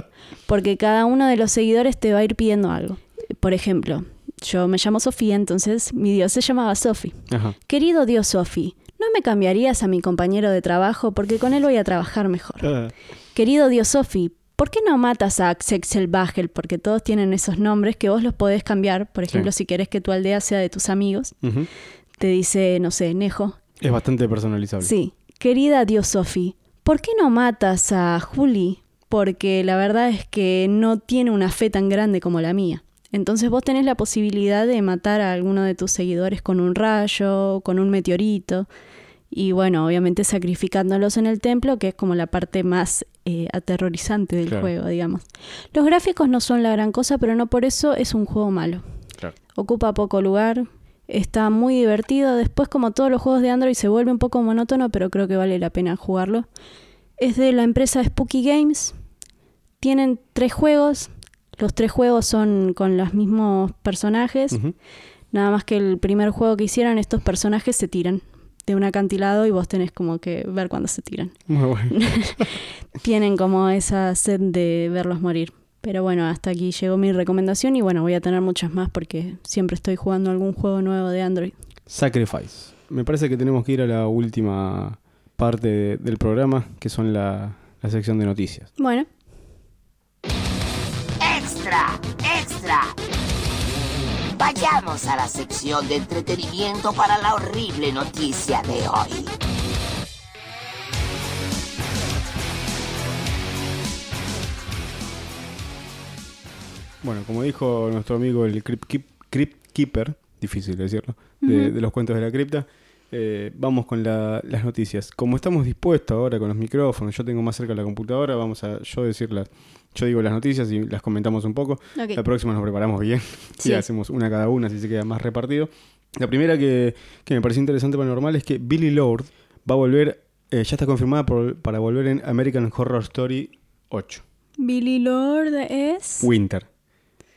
[SPEAKER 2] porque cada uno de los seguidores te va a ir pidiendo algo. Por ejemplo, yo me llamo Sofía, entonces mi Dios se llamaba Sofi. Querido Dios Sofi, ¿no me cambiarías a mi compañero de trabajo porque con él voy a trabajar mejor? Querido Dios Sofi, ¿por qué no matas a Axel Bagel? Porque todos tienen esos nombres que vos los podés cambiar. Por ejemplo,
[SPEAKER 1] Sí.
[SPEAKER 2] si querés que tu aldea sea de tus amigos, te dice, no sé, Nejo.
[SPEAKER 1] Es bastante personalizable.
[SPEAKER 2] Sí. Querida Dios Sofi, ¿por qué no matas a Juli? Porque la verdad es que no tiene una fe tan grande como la mía. Entonces vos tenés la posibilidad de matar a alguno de tus seguidores con un rayo, con un meteorito. Y bueno, obviamente sacrificándolos en el templo, que es como la parte más eh, aterrorizante del
[SPEAKER 1] Claro.
[SPEAKER 2] juego, digamos. Los gráficos no son la gran cosa, pero no por eso es un juego malo.
[SPEAKER 1] Claro.
[SPEAKER 2] Ocupa poco lugar, está muy divertido. Después, como todos los juegos de Android, se vuelve un poco monótono, pero creo que vale la pena jugarlo. Es de la empresa Spooky Games. Tienen tres juegos. Los tres juegos son con los mismos personajes. Nada más que el primer juego que hicieron, estos personajes se tiran de un acantilado y vos tenés como que ver cuándo se tiran.
[SPEAKER 1] Muy bueno.
[SPEAKER 2] Tienen como esa sed de verlos morir. Pero bueno, hasta aquí llegó mi recomendación y bueno, voy a tener muchas más porque siempre estoy jugando algún juego nuevo de Android.
[SPEAKER 1] Sacrifice. Me parece que tenemos que ir a la última parte de- del programa, que son la, la sección de noticias.
[SPEAKER 2] Bueno,
[SPEAKER 5] ¡Extra! ¡Extra! Vayamos a la sección de entretenimiento para la horrible noticia de hoy.
[SPEAKER 1] Bueno, como dijo nuestro amigo el Crypt, Keep- Crypt Keeper, difícil decirlo, de, de los cuentos de la cripta, eh, vamos con la- las noticias. Como estamos dispuestos ahora con los micrófonos, yo tengo más cerca la computadora, vamos a yo decirlas. Yo digo las noticias y las comentamos un poco. La próxima nos preparamos bien
[SPEAKER 2] Sí.
[SPEAKER 1] y hacemos una cada una, así se queda más repartido. La primera que, que me pareció interesante para normal es que Billy Lord va a volver, eh, ya está confirmada por- para volver en American Horror Story 8.
[SPEAKER 2] Billy Lord es...
[SPEAKER 1] Winter,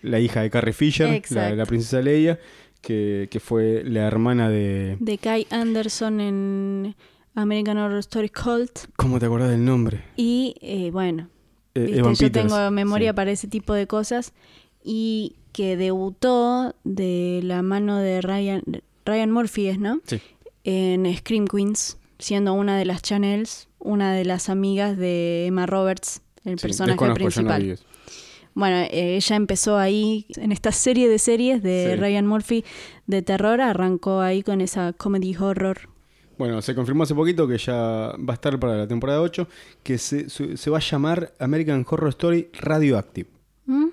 [SPEAKER 1] la hija de Carrie Fisher, la, la princesa Leia, que, que fue la hermana de...
[SPEAKER 2] de Kai Anderson en American Horror Story Cult.
[SPEAKER 1] ¿Cómo te acordás del nombre?
[SPEAKER 2] Y eh, bueno,
[SPEAKER 1] Eh,
[SPEAKER 2] Viste, yo
[SPEAKER 1] Peters,
[SPEAKER 2] tengo memoria
[SPEAKER 1] sí.
[SPEAKER 2] para ese tipo de cosas. Y que debutó de la mano de Ryan, Ryan Murphy, ¿es, ¿no?
[SPEAKER 1] Sí.
[SPEAKER 2] En Scream Queens, siendo una de las channels, una de las amigas de Emma Roberts, el
[SPEAKER 1] Sí,
[SPEAKER 2] personaje principal. Bueno, eh, ella empezó ahí en esta serie de series de
[SPEAKER 1] Sí.
[SPEAKER 2] Ryan Murphy de terror, arrancó ahí con esa comedy horror.
[SPEAKER 1] Bueno, se confirmó hace poquito que ya va a estar para la temporada 8, que se, va a llamar American Horror Story Radioactive,
[SPEAKER 2] ¿Mm?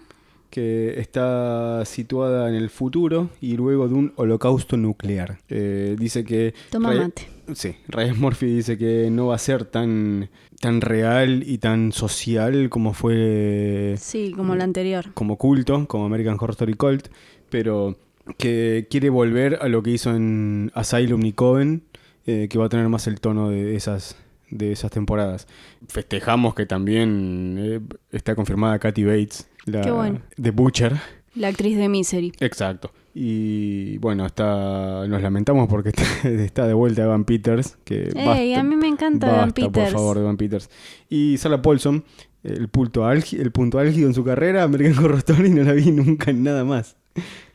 [SPEAKER 1] que está situada en el futuro y luego de un holocausto nuclear. Eh, dice que...
[SPEAKER 2] Toma mate.
[SPEAKER 1] Sí, Ryan Murphy dice que no va a ser tan, tan real y tan social como fue
[SPEAKER 2] Sí, como la anterior.
[SPEAKER 1] como culto, como American Horror Story Cult, pero que quiere volver a lo que hizo en Asylum y Coven, eh, que va a tener más el tono de esas de esas temporadas. Festejamos que también eh, está confirmada Kathy Bates, la
[SPEAKER 2] Qué bueno.
[SPEAKER 1] de Butcher.
[SPEAKER 2] La actriz de Misery.
[SPEAKER 1] Exacto. Y bueno, está nos lamentamos porque está, está de vuelta Evan Peters, que
[SPEAKER 2] Ey,
[SPEAKER 1] basta-
[SPEAKER 2] a mí me encanta Evan
[SPEAKER 1] Basta, por
[SPEAKER 2] Peters.
[SPEAKER 1] favor, de Evan Peters. Y Sarah Paulson, el punto, álgi- el punto álgido en su carrera, American Horror Story, no la vi nunca en nada más.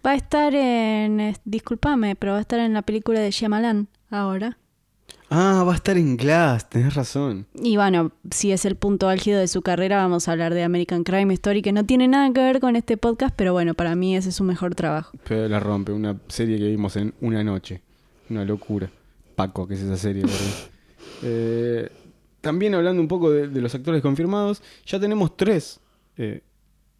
[SPEAKER 2] Va a estar en. Discúlpame, pero va a estar en la película de Shyamalan ahora.
[SPEAKER 1] Ah, va a estar en Glass, tenés razón.
[SPEAKER 2] Y bueno, si es el punto álgido de su carrera, vamos a hablar de American Crime Story, que no tiene nada que ver con este podcast, pero bueno, para mí ese es su mejor trabajo.
[SPEAKER 1] Pero la rompe, una serie que vimos en una noche. Una locura. Paco, que es esa serie. Eh, también hablando un poco de, de los actores confirmados, ya tenemos tres. eh,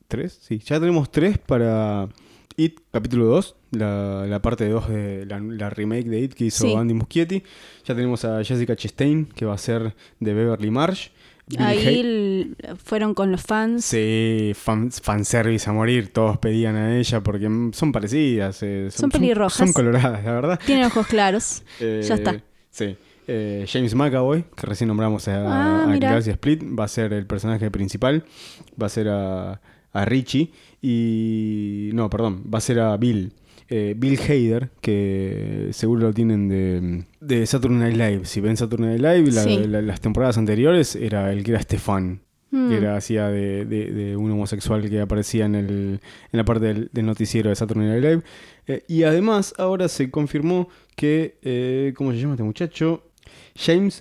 [SPEAKER 1] ¿Tres? Sí, ya tenemos tres para It, capítulo 2, la, la parte 2 de la, la remake de It que hizo
[SPEAKER 2] Sí.
[SPEAKER 1] Andy Muschietti. Ya tenemos a Jessica Chastain, que va a ser de Beverly Marsh. Billy
[SPEAKER 2] Ahí fueron con los fans.
[SPEAKER 1] Sí, fan, fanservice a morir, todos pedían a ella porque son parecidas. eh,
[SPEAKER 2] Son pelirrojas.
[SPEAKER 1] Son, coloradas, la verdad.
[SPEAKER 2] Tienen ojos claros.
[SPEAKER 1] Eh,
[SPEAKER 2] Ya está.
[SPEAKER 1] Sí. Eh, James McAvoy, que recién nombramos a,
[SPEAKER 2] Ah,
[SPEAKER 1] a Split, va a ser el personaje principal. Va a ser a, a Richie. Y. No, perdón, va a ser a Bill. Eh, Bill Hader, que seguro lo tienen de, de Saturday Night Live. Si ven Saturday Night Live, la-
[SPEAKER 2] Sí.
[SPEAKER 1] la- las temporadas anteriores era el que era Stefan.
[SPEAKER 2] Mm.
[SPEAKER 1] Que era hacía de, de- de un homosexual que aparecía en, el, en la parte del, del noticiero de Saturday Night Live. Eh, y además, ahora se confirmó que. eh, ¿Cómo se llama este muchacho? James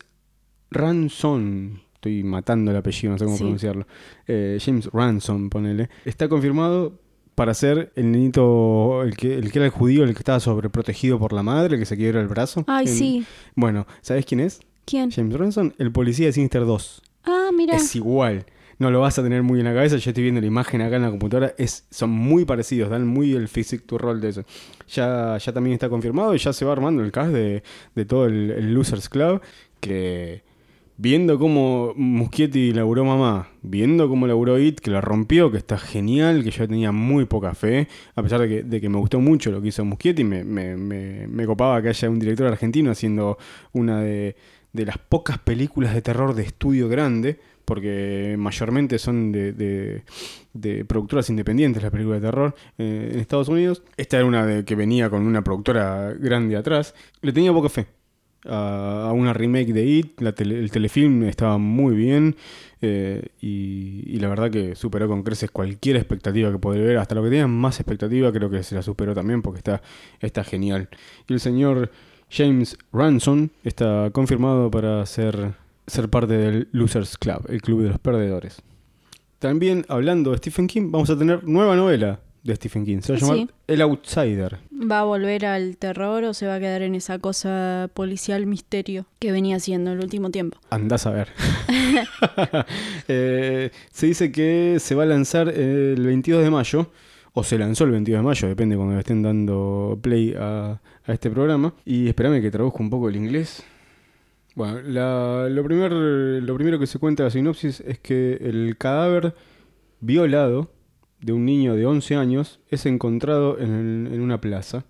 [SPEAKER 1] Ransom. Estoy matando el apellido, no sé cómo
[SPEAKER 2] Sí.
[SPEAKER 1] pronunciarlo. Eh, James Ransom, ponele. Está confirmado para ser el nenito, el que, el que era el judío, el que estaba sobreprotegido por la madre, el que se quiebra el brazo.
[SPEAKER 2] Ay, sí.
[SPEAKER 1] Bueno, ¿sabes quién es?
[SPEAKER 2] ¿Quién?
[SPEAKER 1] James Ransom, el policía de Sinister 2.
[SPEAKER 2] Ah, mira.
[SPEAKER 1] Es igual. no lo vas a tener muy en la cabeza. Yo estoy viendo la imagen acá en la computadora. Es, son muy parecidos, dan muy el physique to roll de eso. Ya, ya también está confirmado y ya se va armando el cast de, de todo el, el Losers Club. Que viendo cómo Muschietti laburó mamá, viendo cómo laburó It, que la rompió, que está genial, que yo tenía muy poca fe, a pesar de que, de que me gustó mucho lo que hizo Muschietti, me, me, me, me copaba que haya un director argentino haciendo una de, de las pocas películas de terror de estudio grande, porque mayormente son de, de, productoras independientes las películas de terror eh, en Estados Unidos. Esta era una de que venía con una productora grande atrás. Le tenía poca fe a, una remake de It. El telefilm estaba muy bien eh, y, la verdad que superó con creces cualquier expectativa que podría haber. Hasta lo que tenía más expectativa creo que se la superó también porque está, está genial. Y el señor James Ransom está confirmado para ser, ser parte del Losers Club, el club de los perdedores. También hablando de Stephen King, vamos a tener nueva novela de Stephen King. Se va a llamar
[SPEAKER 2] Sí.
[SPEAKER 1] El Outsider.
[SPEAKER 2] ¿Va a volver al terror o se va a quedar en esa cosa policial misterio que venía haciendo el último tiempo?
[SPEAKER 1] Andás a ver. Eh, se dice que se va a lanzar el 22 de mayo, o se lanzó el 22 de mayo, depende cuando estén dando play a, a este programa. Y espérame que traduzca un poco el inglés. Bueno, la- lo, primer- lo primero que se cuenta de la sinopsis es que el cadáver violado de un niño de 11 años es encontrado en, en una plaza.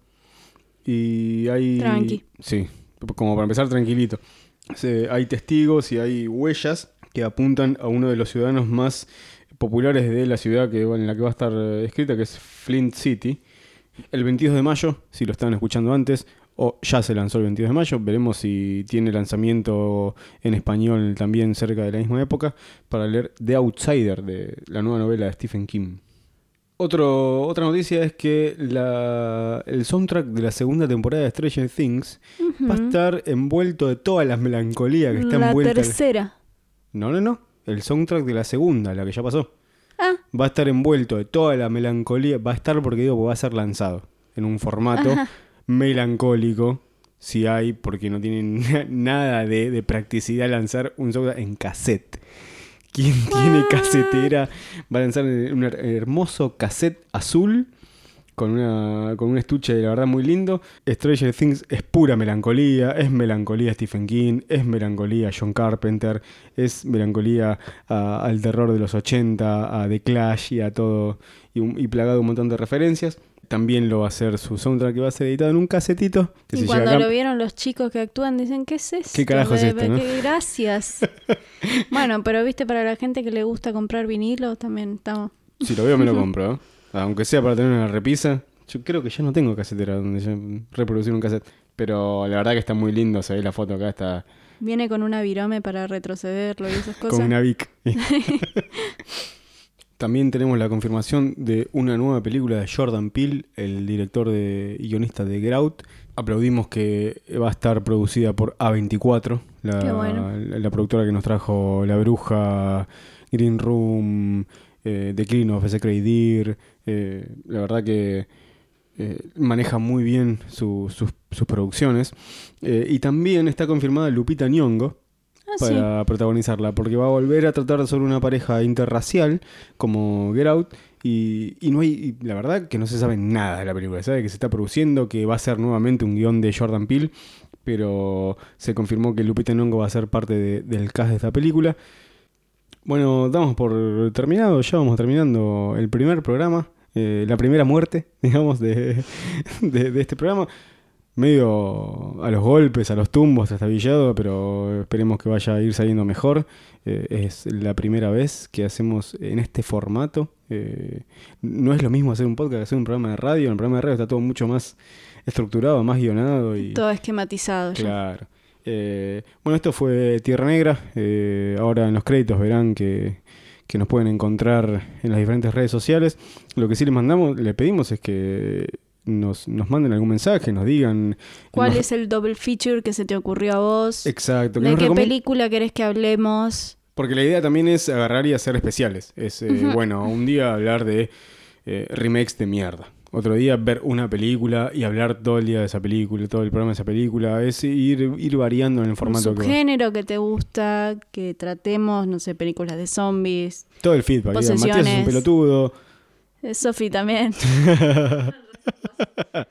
[SPEAKER 1] Y hay...
[SPEAKER 2] Tranqui.
[SPEAKER 1] Sí, como para empezar tranquilito. Se- hay testigos y hay huellas que apuntan a uno de los ciudadanos más populares de la ciudad que, en la que va a estar eh, escrita, que es Flint City. El 22 de mayo, si lo estaban escuchando antes, o ya se lanzó el 22 de mayo, veremos si tiene lanzamiento en español también cerca de la misma época, para leer The Outsider, de la nueva novela de Stephen King. Otro, otra noticia es que la- el soundtrack de la segunda temporada de Stranger Things va a estar envuelto de toda la melancolía que está
[SPEAKER 2] La
[SPEAKER 1] envuelta.
[SPEAKER 2] tercera.
[SPEAKER 1] No, no, no. El soundtrack de la segunda, la que ya pasó.
[SPEAKER 2] Ah,
[SPEAKER 1] Va a estar envuelto de toda la melancolía. Va a estar porque digo, va a ser lanzado en un formato
[SPEAKER 2] Ajá.
[SPEAKER 1] melancólico. Si hay, porque no tienen nada de, de practicidad lanzar un soundtrack en cassette. ¿Quién tiene casetera? Va a lanzar un her- hermoso cassette azul con, una, con un estuche de la verdad muy lindo. Stranger Things es pura melancolía, es melancolía Stephen King, es melancolía John Carpenter, es melancolía a- al terror de los 80, a The Clash y a todo, y, un- y plagado un montón de referencias. También lo va a hacer su soundtrack que va a ser editado en un casetito. Que
[SPEAKER 2] y cuando lo vieron los chicos que actúan dicen, ¿qué es esto?
[SPEAKER 1] ¿Qué carajo es esto, no?
[SPEAKER 2] ¿Qué- Gracias. bueno, pero viste, para la gente que le gusta comprar vinilo, también estamos...
[SPEAKER 1] Si lo veo me lo compro, ¿eh? Aunque sea para tener una repisa. Yo creo que ya no tengo casetera donde yo reproducir un cassette. Pero la verdad que está muy lindo, se ve la foto acá, está
[SPEAKER 2] Viene con una virome para retrocederlo y esas cosas.
[SPEAKER 1] con una Vic. También tenemos la confirmación de una nueva película de Jordan Peele, el director de, y guionista de Get Out. Aplaudimos que va a estar producida por A24, la,
[SPEAKER 2] Qué bueno.
[SPEAKER 1] la, la productora que nos trajo La Bruja, Green Room, eh, The Clean of a Secret Deer. Eh, la verdad que eh, maneja muy bien su- sus, sus producciones. Eh, y también está confirmada Lupita Nyong'o,
[SPEAKER 2] Ah,
[SPEAKER 1] para protagonizarla, porque va a volver a tratar sobre una pareja interracial como Get Out y, no hay, la verdad que no se sabe nada de la película, sabe que se está produciendo, que va a ser nuevamente un guion de Jordan Peele, pero se confirmó que Lupita Nyong'o va a ser parte de- del cast de esta película. Bueno, damos por terminado, ya vamos terminando el primer programa, eh, la primera muerte, digamos, de- de este programa. Medio a los golpes, a los tumbos, trastabillado, pero esperemos que vaya a ir saliendo mejor. Eh, es la primera vez que hacemos en este formato. Eh, no es lo mismo hacer un podcast que hacer un programa de radio. En el programa de radio está todo mucho más estructurado, más guionado y...
[SPEAKER 2] Todo esquematizado.
[SPEAKER 1] Claro. Eh, bueno, esto fue Tierra Negra. Eh, ahora en los créditos verán que, que nos pueden encontrar en las diferentes redes sociales. Lo que sí les mandamos, le pedimos es que nos, nos manden algún mensaje, nos digan.
[SPEAKER 2] ¿Cuál
[SPEAKER 1] nos-
[SPEAKER 2] es el double feature que se te ocurrió a vos?
[SPEAKER 1] Exacto. que
[SPEAKER 2] ¿De qué película querés que hablemos?
[SPEAKER 1] Porque la idea también es agarrar y hacer especiales. Es, eh, bueno, un día hablar de eh, remakes de mierda. otro día, ver una película y hablar todo el día de esa película, todo el programa de esa película. Es ir, ir variando en el
[SPEAKER 2] Un
[SPEAKER 1] formato que va.
[SPEAKER 2] subgénero que te gusta, que tratemos, no sé, películas de zombies.
[SPEAKER 1] Todo el feedback. Matías es un pelotudo.
[SPEAKER 2] Eh, Sofi también.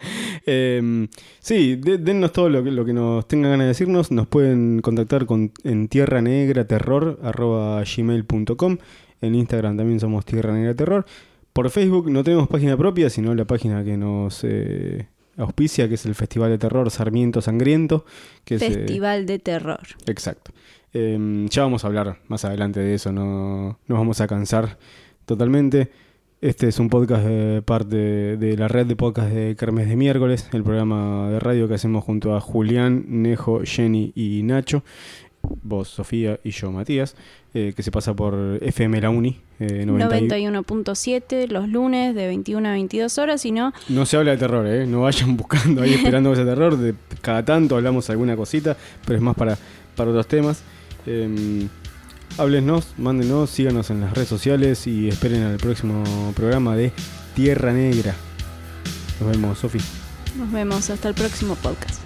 [SPEAKER 1] Eh, sí, de- dennos todo lo que, lo que nos tengan ganas de decirnos. Nos pueden contactar con, en tierra negra terror gmail.com. En Instagram también somos Tierra Negra Terror. Por Facebook no tenemos página propia, sino la página que nos eh, auspicia, que es el Festival de Terror Sarmiento Sangriento. Que es, eh,
[SPEAKER 2] Festival de terror.
[SPEAKER 1] Exacto. Eh, ya vamos a hablar más adelante de eso, no nos vamos a cansar totalmente. Este es un podcast de parte de la red de podcast de Kermes de miércoles, el programa de radio que hacemos junto a Julián, Nejo, Jenny y Nacho, vos Sofía y yo Matías, eh, que se pasa por FM La Uni. eh, 90 y-
[SPEAKER 2] 91.7 los lunes de 21 a 22 horas, y no,
[SPEAKER 1] No se habla de terror, ¿eh? No vayan buscando ahí esperando ese terror. De cada tanto hablamos alguna cosita, pero es más para, para otros temas. Eh, háblenos, mándenos, síganos en las redes sociales y esperen al próximo programa de Tierra Negra. Nos vemos, Sofi.
[SPEAKER 2] nos vemos hasta el próximo podcast.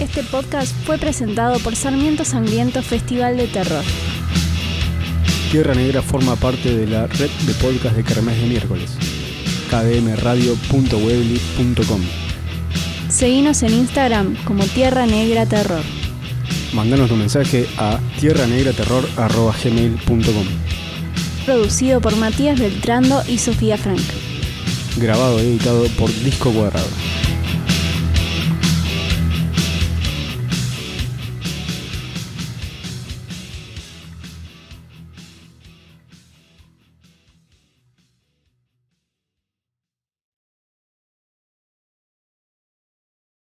[SPEAKER 2] Este podcast fue presentado por Sarmiento Sangriento Festival de Terror.
[SPEAKER 1] Tierra Negra forma parte de la red de podcast de Kermés de miércoles. kdmradio.webly.com
[SPEAKER 2] Seguinos en Instagram como Tierra Negra Terror.
[SPEAKER 1] Mandanos tu mensaje a tierranegraterror.gmail.com
[SPEAKER 2] Producido por Matías Beltrando y Sofía Frank.
[SPEAKER 1] Grabado y editado por Disco Cuadrado.